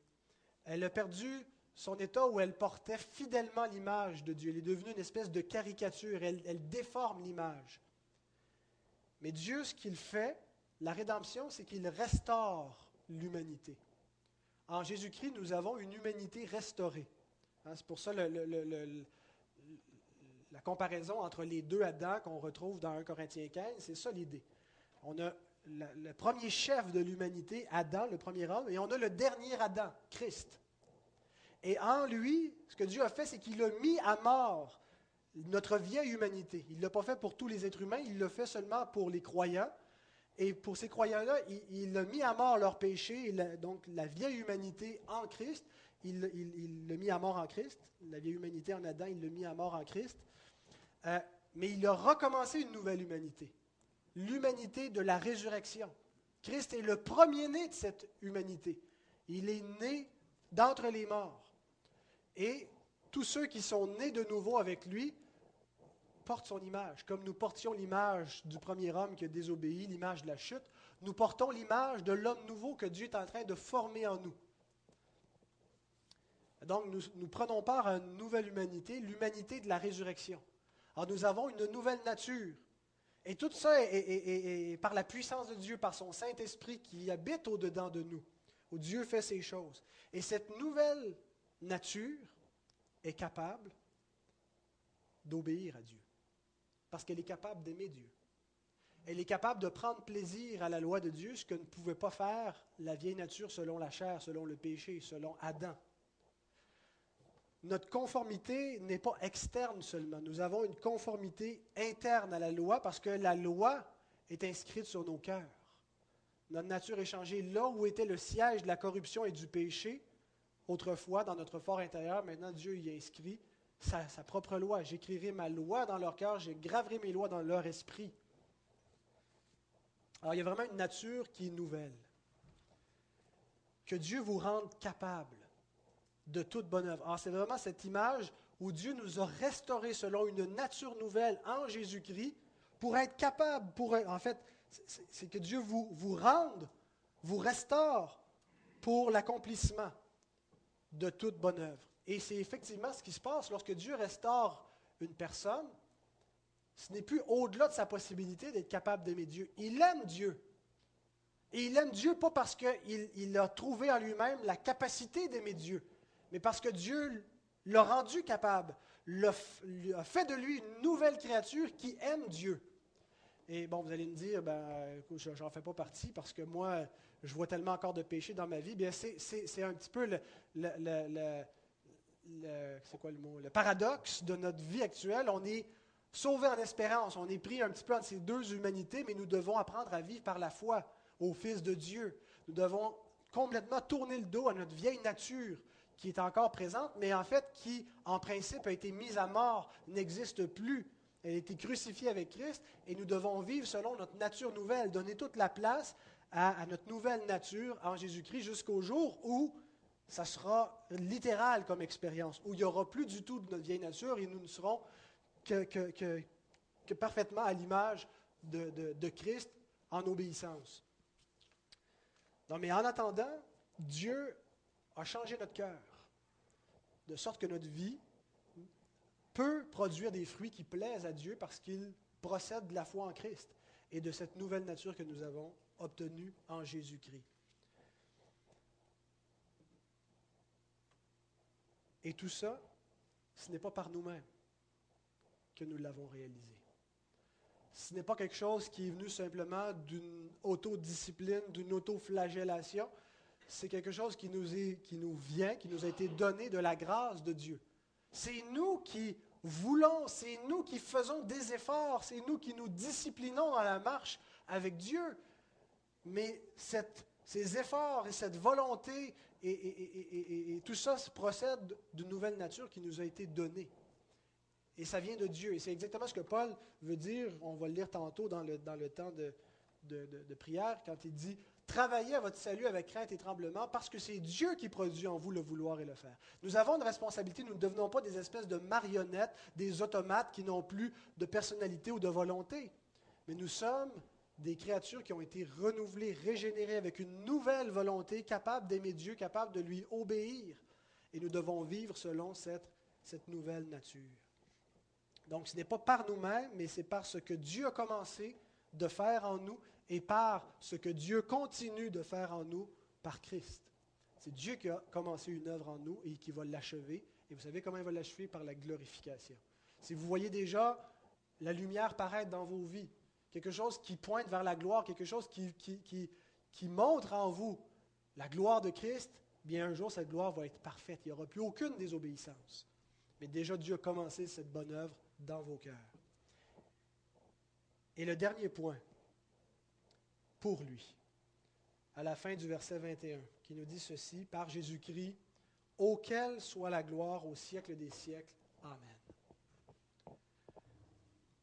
Speaker 1: Elle a perdu son état où elle portait fidèlement l'image de Dieu. Elle est devenue une espèce de caricature, elle, déforme l'image. Mais Dieu, ce qu'il fait, la rédemption, c'est qu'il restaure l'humanité. En Jésus-Christ, nous avons une humanité restaurée. Hein, c'est pour ça la comparaison entre les deux Adams qu'on retrouve dans 1 Corinthiens 15, c'est ça l'idée. On a le premier chef de l'humanité, Adam, le premier homme, et on a le dernier Adam, Christ. Et en lui, ce que Dieu a fait, c'est qu'il a mis à mort notre vieille humanité. Il ne l'a pas fait pour tous les êtres humains, il l'a fait seulement pour les croyants. Et pour ces croyants-là, il, a mis à mort leur péché, donc la vieille humanité en Christ. Il l'a mis à mort en Christ. La vieille humanité en Adam, il l'a mis à mort en Christ. Euh, mais il a recommencé une nouvelle humanité. L'humanité de la résurrection. Christ est le premier-né de cette humanité. Il est né d'entre les morts. Et tous ceux qui sont nés de nouveau avec lui portent son image. Comme nous portions l'image du premier homme qui a désobéi, l'image de la chute, nous portons l'image de l'homme nouveau que Dieu est en train de former en nous. Donc nous, prenons part à une nouvelle humanité, l'humanité de la résurrection. Alors nous avons une nouvelle nature. Et tout ça est, par la puissance de Dieu, par son Saint-Esprit qui habite au-dedans de nous, où Dieu fait ces choses. Et cette nouvelle nature est capable d'obéir à Dieu. Parce qu'elle est capable d'aimer Dieu. Elle est capable de prendre plaisir à la loi de Dieu, ce que ne pouvait pas faire la vieille nature selon la chair, selon le péché, selon Adam. Notre conformité n'est pas externe seulement. Nous avons une conformité interne à la loi parce que la loi est inscrite sur nos cœurs. Notre nature est changée. Là où était le siège de la corruption et du péché, autrefois dans notre fort intérieur, maintenant Dieu y a inscrit sa, propre loi. J'écrirai ma loi dans leur cœur, je graverai mes lois dans leur esprit. Alors il y a vraiment une nature qui est nouvelle. Que Dieu vous rende capable de toute bonne œuvre. Alors c'est vraiment cette image où Dieu nous a restaurés selon une nature nouvelle en Jésus-Christ pour être capable, pour en fait, c'est que Dieu vous, vous rende, vous restaure pour l'accomplissement de toute bonne œuvre. Et c'est effectivement ce qui se passe lorsque Dieu restaure une personne. Ce n'est plus au-delà de sa possibilité d'être capable d'aimer Dieu. Il aime Dieu. Et il aime Dieu pas parce qu'il il a trouvé en lui-même la capacité d'aimer Dieu, mais parce que Dieu l'a rendu capable, l'a, fait de lui une nouvelle créature qui aime Dieu. Et bon, vous allez me dire, ben, je n'en fais pas partie parce que moi, je vois tellement encore de péché dans ma vie. Bien, c'est un petit peu le, le, quoi le, mot? le paradoxe de notre vie actuelle. On est sauvé en espérance. On est pris un petit peu entre ces deux humanités, mais nous devons apprendre à vivre par la foi au Fils de Dieu. Nous devons complètement tourner le dos à notre vieille nature qui est encore présente, mais en fait qui, en principe, a été mise à mort, n'existe plus. Elle a été crucifiée avec Christ et nous devons vivre selon notre nature nouvelle, donner toute la place à, notre nouvelle nature en Jésus-Christ jusqu'au jour où ça sera littéral comme expérience, où il n'y aura plus du tout de notre vieille nature et nous ne serons que, parfaitement à l'image de, de Christ en obéissance. Non, mais en attendant, Dieu a changé notre cœur, de sorte que notre vie peut produire des fruits qui plaisent à Dieu parce qu'il procède de la foi en Christ et de cette nouvelle nature que nous avons obtenue en Jésus-Christ. Et tout ça, ce n'est pas par nous-mêmes que nous l'avons réalisé. Ce n'est pas quelque chose qui est venu simplement d'une autodiscipline, d'une autoflagellation. C'est quelque chose qui nous, est, qui nous vient, qui nous a été donné de la grâce de Dieu. C'est nous qui voulons, c'est nous qui faisons des efforts, c'est nous qui nous disciplinons dans la marche avec Dieu. Mais ces efforts et cette volonté et, tout ça procède d'une nouvelle nature qui nous a été donnée. Et ça vient de Dieu. Et c'est exactement ce que Paul veut dire, on va le lire tantôt dans le, dans le temps de, prière quand il dit Travaillez à votre salut avec crainte et tremblement parce que c'est Dieu qui produit en vous le vouloir et le faire. Nous avons une responsabilité, nous ne devenons pas des espèces de marionnettes, des automates qui n'ont plus de personnalité ou de volonté. Mais nous sommes des créatures qui ont été renouvelées, régénérées avec une nouvelle volonté, capables d'aimer Dieu, capables de lui obéir. Et nous devons vivre selon cette, cette nouvelle nature. Donc ce n'est pas par nous-mêmes, mais c'est par ce que Dieu a commencé de faire en nous et par ce que Dieu continue de faire en nous par Christ. C'est Dieu qui a commencé une œuvre en nous et qui va l'achever. Et vous savez comment il va l'achever? Par la glorification. Si vous voyez déjà la lumière paraître dans vos vies, quelque chose qui pointe vers la gloire, quelque chose qui, montre en vous la gloire de Christ, bien un jour cette gloire va être parfaite. Il n'y aura plus aucune désobéissance. Mais déjà Dieu a commencé cette bonne œuvre dans vos cœurs. Et le dernier point, pour lui, à la fin du verset 21, qui nous dit ceci, par Jésus-Christ, auquel soit la gloire au siècle des siècles. Amen.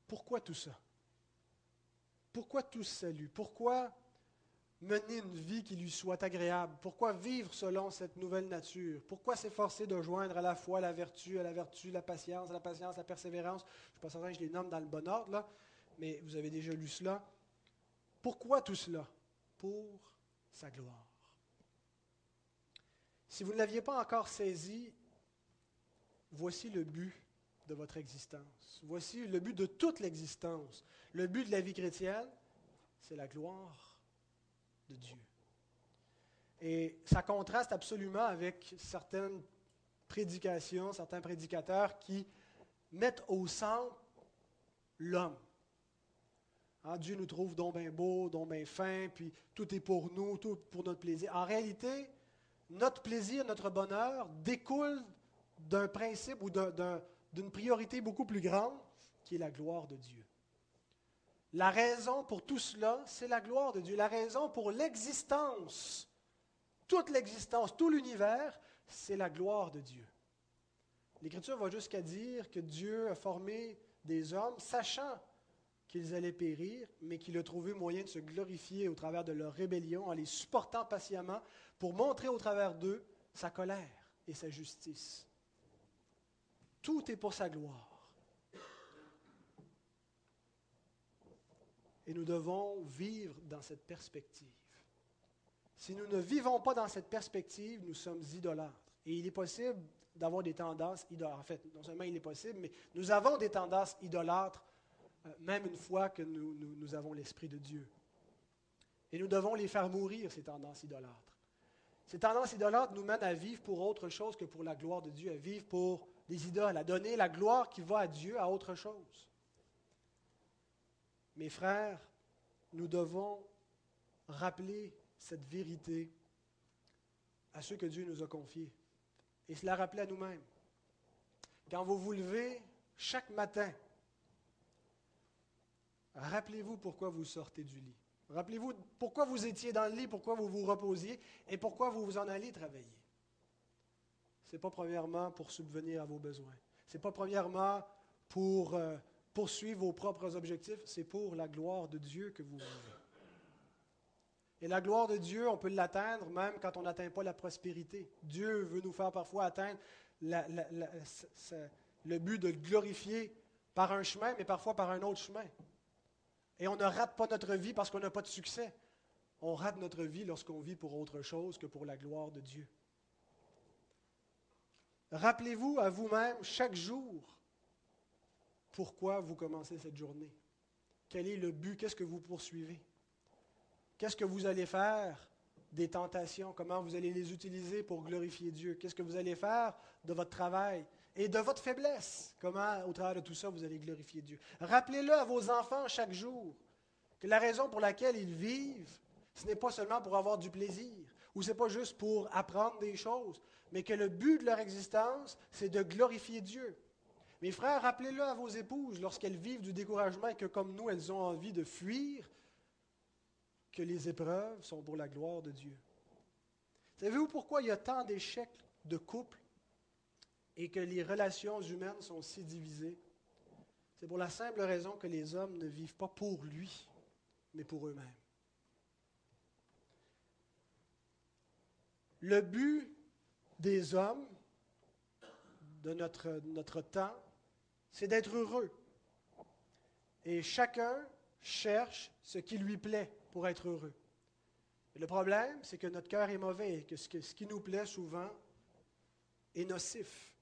Speaker 1: Pourquoi tout ça? Pourquoi tout salut? Pourquoi mener une vie qui lui soit agréable? Pourquoi vivre selon cette nouvelle nature? Pourquoi s'efforcer de joindre à la fois la vertu, à la vertu, la patience, la patience, la persévérance? Je ne suis pas certain que je les nomme dans le bon ordre, mais vous avez déjà lu cela. Pourquoi tout cela? Pour sa gloire. Si vous ne l'aviez pas encore saisi, voici le but de votre existence. Voici le but de toute l'existence. Le but de la vie chrétienne, c'est la gloire de Dieu. Et ça contraste absolument avec certaines prédications, certains prédicateurs qui mettent au centre l'homme. Hein, Dieu nous trouve donc bien beau, donc bien fin, puis tout est pour nous, tout pour notre plaisir. En réalité, notre plaisir, notre bonheur découle d'un principe ou d'une priorité beaucoup plus grande, qui est la gloire de Dieu. La raison pour tout cela, c'est la gloire de Dieu. La raison pour l'existence, toute l'existence, tout l'univers, c'est la gloire de Dieu. L'Écriture va jusqu'à dire que Dieu a formé des hommes, sachant qu'ils allaient périr, mais qu'il a trouvé moyen de se glorifier au travers de leur rébellion en les supportant patiemment pour montrer au travers d'eux sa colère et sa justice. Tout est pour sa gloire. Et nous devons vivre dans cette perspective. Si nous ne vivons pas dans cette perspective, nous sommes idolâtres. Et il est possible d'avoir des tendances idolâtres. En fait, non seulement il est possible, mais nous avons des tendances idolâtres euh, même une fois que nous, avons l'Esprit de Dieu. Et nous devons les faire mourir, ces tendances idolâtres. Ces tendances idolâtres nous mènent à vivre pour autre chose que pour la gloire de Dieu, à vivre pour des idoles, à donner la gloire qui va à Dieu à autre chose. Mes frères, nous devons rappeler cette vérité à ceux que Dieu nous a confiés et se la rappeler à nous-mêmes. Quand vous vous levez chaque matin, Rappelez-vous pourquoi vous sortez du lit. Rappelez-vous pourquoi vous étiez dans le lit, pourquoi vous vous reposiez et pourquoi vous vous en allez travailler. N'est pas premièrement pour subvenir à vos besoins. Ce n'est pas premièrement pour euh, poursuivre vos propres objectifs, c'est pour la gloire de Dieu que vous vivez. Et la gloire de Dieu, on peut l'atteindre même quand on n'atteint pas la prospérité. Dieu veut nous faire parfois atteindre le but de glorifier par un chemin, mais parfois par un autre chemin. Et on ne rate pas notre vie parce qu'on n'a pas de succès. On rate notre vie lorsqu'on vit pour autre chose que pour la gloire de Dieu. Rappelez-vous à vous-même chaque jour pourquoi vous commencez cette journée. Quel est le but? Qu'est-ce que vous poursuivez? Qu'est-ce que vous allez faire des tentations? Comment vous allez les utiliser pour glorifier Dieu? Qu'est-ce que vous allez faire de votre travail? et de votre faiblesse? Comment, au travers de tout ça, vous allez glorifier Dieu? Rappelez-le à vos enfants chaque jour, que la raison pour laquelle ils vivent, ce n'est pas seulement pour avoir du plaisir, ou ce n'est pas juste pour apprendre des choses, mais que le but de leur existence, c'est de glorifier Dieu. Mes frères, rappelez-le à vos épouses lorsqu'elles vivent du découragement et que, comme nous, elles ont envie de fuir, que les épreuves sont pour la gloire de Dieu. Savez-vous pourquoi il y a tant d'échecs de couple et que les relations humaines sont si divisées, c'est pour la simple raison que les hommes ne vivent pas pour lui, mais pour eux-mêmes. Le but des hommes, de notre, notre temps, c'est d'être heureux. Et chacun cherche ce qui lui plaît pour être heureux. le problème, c'est que notre cœur est mauvais et que ce, qui nous plaît souvent est nocif.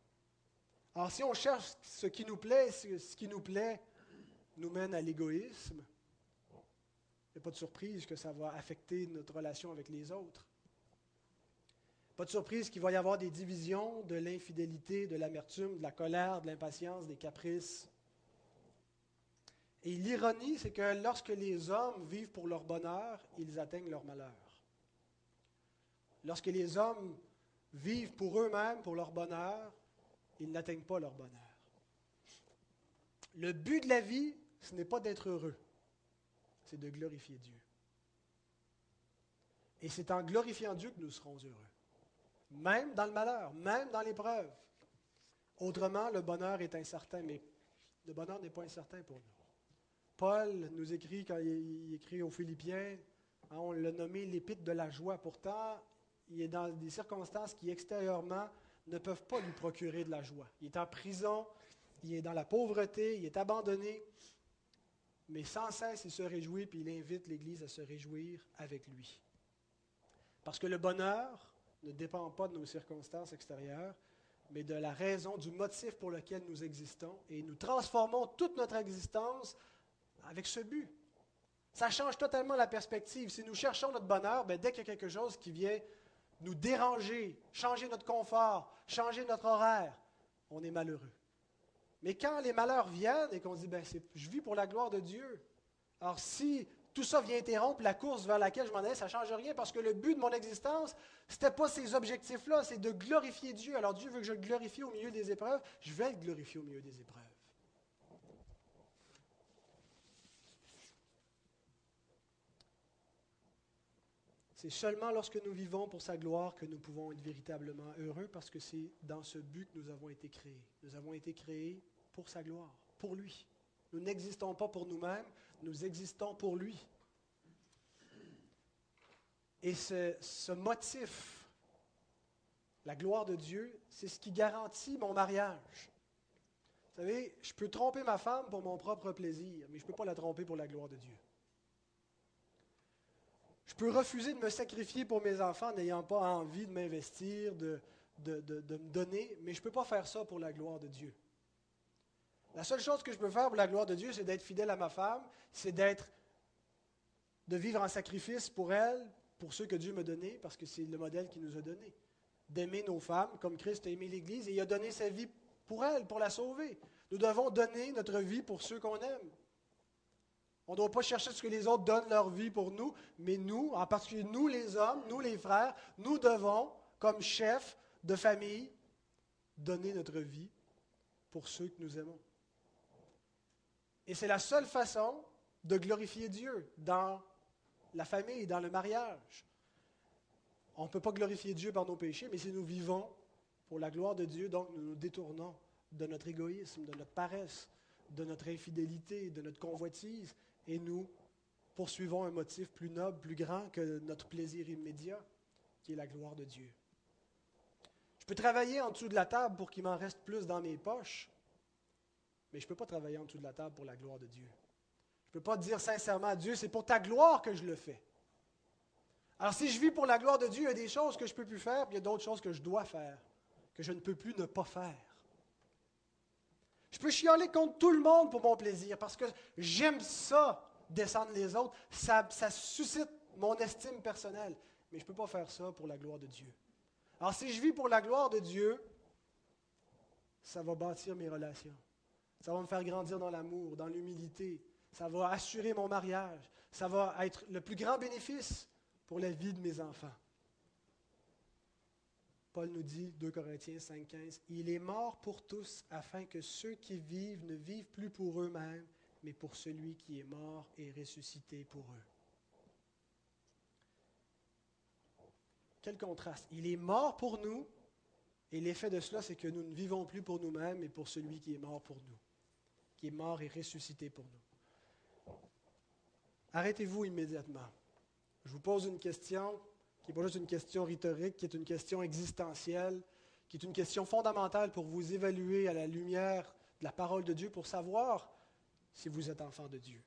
Speaker 1: Alors si on cherche ce qui nous plaît, ce qui nous plaît nous mène à l'égoïsme, il n'y a pas de surprise que ça va affecter notre relation avec les autres. Pas de surprise qu'il va y avoir des divisions, de l'infidélité, de l'amertume, de la colère, de l'impatience, des caprices. Et l'ironie, c'est que lorsque les hommes vivent pour leur bonheur, ils atteignent leur malheur. Lorsque les hommes vivent pour eux-mêmes, pour leur bonheur, ils n'atteignent pas leur bonheur. Le but de la vie, ce n'est pas d'être heureux, c'est de glorifier Dieu. Et c'est en glorifiant Dieu que nous serons heureux. Même dans le malheur, même dans l'épreuve. Autrement, le bonheur est incertain, mais le bonheur n'est pas incertain pour nous. Paul nous écrit, quand il, écrit aux Philippiens, hein, on l'a nommé l'épître de la joie. Pourtant, il est dans des circonstances qui extérieurement ne peuvent pas lui procurer de la joie. Il est en prison, il est dans la pauvreté, il est abandonné, mais sans cesse il se réjouit, puis il invite l'Église à se réjouir avec lui. Parce que le bonheur ne dépend pas de nos circonstances extérieures, mais de la raison, du motif pour lequel nous existons, et nous transformons toute notre existence avec ce but. Ça change totalement la perspective. Si nous cherchons notre bonheur, ben, dès qu'il y a quelque chose qui vient nous déranger, changer notre confort, changer notre horaire, on est malheureux. Mais quand les malheurs viennent et qu'on dit, ben, je vis pour la gloire de Dieu, alors si tout ça vient interrompre la course vers laquelle je m'en allais, ça ne change rien parce que le but de mon existence, ce n'était pas ces objectifs-là, c'est de glorifier Dieu. Alors Dieu veut que je le glorifie au milieu des épreuves, je vais le glorifier au milieu des épreuves. C'est seulement lorsque nous vivons pour sa gloire que nous pouvons être véritablement heureux parce que c'est dans ce but que nous avons été créés. Nous avons été créés pour sa gloire, pour lui. Nous n'existons pas pour nous-mêmes, nous existons pour lui. Et ce, motif, la gloire de Dieu, c'est ce qui garantit mon mariage. Vous savez, je peux tromper ma femme pour mon propre plaisir, mais je ne peux pas la tromper pour la gloire de Dieu. Je peux refuser de me sacrifier pour mes enfants n'ayant pas envie de m'investir, de, de, me donner, mais je ne peux pas faire ça pour la gloire de Dieu. La seule chose que je peux faire pour la gloire de Dieu, c'est d'être fidèle à ma femme, c'est d'être, de vivre en sacrifice pour elle, pour ceux que Dieu m'a donnés, parce que c'est le modèle qu'il nous a donné. D'aimer nos femmes comme Christ a aimé l'Église et il a donné sa vie pour elle, pour la sauver. Nous devons donner notre vie pour ceux qu'on aime. On ne doit pas chercher ce que les autres donnent leur vie pour nous, mais nous, en particulier nous les hommes, nous les frères, nous devons, comme chefs de famille, donner notre vie pour ceux que nous aimons. Et c'est la seule façon de glorifier Dieu dans la famille, dans le mariage. On ne peut pas glorifier Dieu par nos péchés, mais si nous vivons pour la gloire de Dieu, donc nous nous détournons de notre égoïsme, de notre paresse, de notre infidélité, de notre convoitise, et nous poursuivons un motif plus noble, plus grand que notre plaisir immédiat, qui est la gloire de Dieu. Je peux travailler en dessous de la table pour qu'il m'en reste plus dans mes poches, mais je ne peux pas travailler en dessous de la table pour la gloire de Dieu. Je ne peux pas dire sincèrement à Dieu, c'est pour ta gloire que je le fais. Alors si je vis pour la gloire de Dieu, il y a des choses que je ne peux plus faire, puis il y a d'autres choses que je dois faire, que je ne peux plus ne pas faire. Je peux chialer contre tout le monde pour mon plaisir parce que j'aime ça, descendre les autres. Ça, ça suscite mon estime personnelle. Mais je ne peux pas faire ça pour la gloire de Dieu. Alors si je vis pour la gloire de Dieu, ça va bâtir mes relations. Ça va me faire grandir dans l'amour, dans l'humilité. Ça va assurer mon mariage. Ça va être le plus grand bénéfice pour la vie de mes enfants. Paul nous dit, 2 Corinthiens 5,15, Il est mort pour tous afin que ceux qui vivent ne vivent plus pour eux-mêmes, mais pour celui qui est mort et ressuscité pour eux. Quel contraste. Il est mort pour nous, et l'effet de cela, c'est que nous ne vivons plus pour nous-mêmes, mais pour celui qui est mort pour nous, qui est mort et ressuscité pour nous. Arrêtez-vous immédiatement. Je vous pose une question qui n'est pas juste une question rhétorique, qui est une question existentielle, qui est une question fondamentale pour vous évaluer à la lumière de la parole de Dieu, pour savoir si vous êtes enfant de Dieu.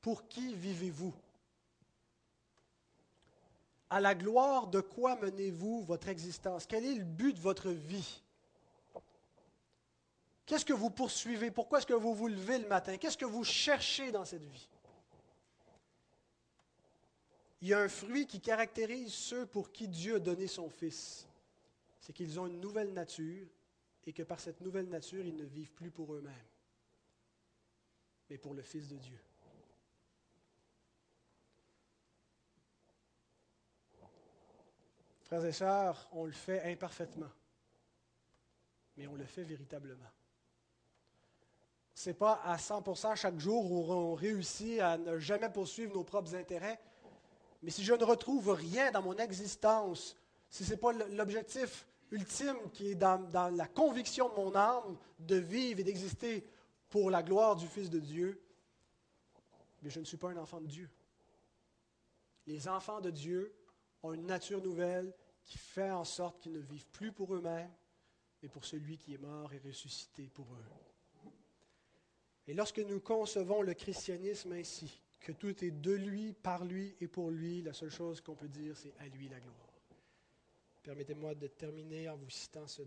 Speaker 1: Pour qui vivez-vous? À la gloire de quoi menez-vous votre existence? Quel est le but de votre vie? Qu'est-ce que vous poursuivez? Pourquoi est-ce que vous vous levez le matin? Qu'est-ce que vous cherchez dans cette vie? Il y a un fruit qui caractérise ceux pour qui Dieu a donné son Fils. C'est qu'ils ont une nouvelle nature et que par cette nouvelle nature, ils ne vivent plus pour eux-mêmes, mais pour le Fils de Dieu. Frères et sœurs, on le fait imparfaitement, mais on le fait véritablement. Ce n'est pas à 100% chaque jour où on réussit à ne jamais poursuivre nos propres intérêts, mais si je ne retrouve rien dans mon existence, si ce n'est pas l'objectif ultime qui est dans, la conviction de mon âme de vivre et d'exister pour la gloire du Fils de Dieu, mais je ne suis pas un enfant de Dieu. Les enfants de Dieu ont une nature nouvelle qui fait en sorte qu'ils ne vivent plus pour eux-mêmes, mais pour celui qui est mort et ressuscité pour eux. Et lorsque nous concevons le christianisme ainsi, que tout est de lui, par lui et pour lui. La seule chose qu'on peut dire, c'est à lui la gloire. Permettez-moi de terminer en vous citant ce,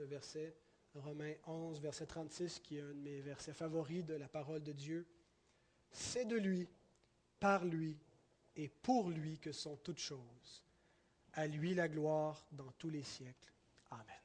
Speaker 1: verset, Romains 11, verset 36, qui est un de mes versets favoris de la parole de Dieu. C'est de lui, par lui et pour lui que sont toutes choses. À lui la gloire dans tous les siècles. Amen.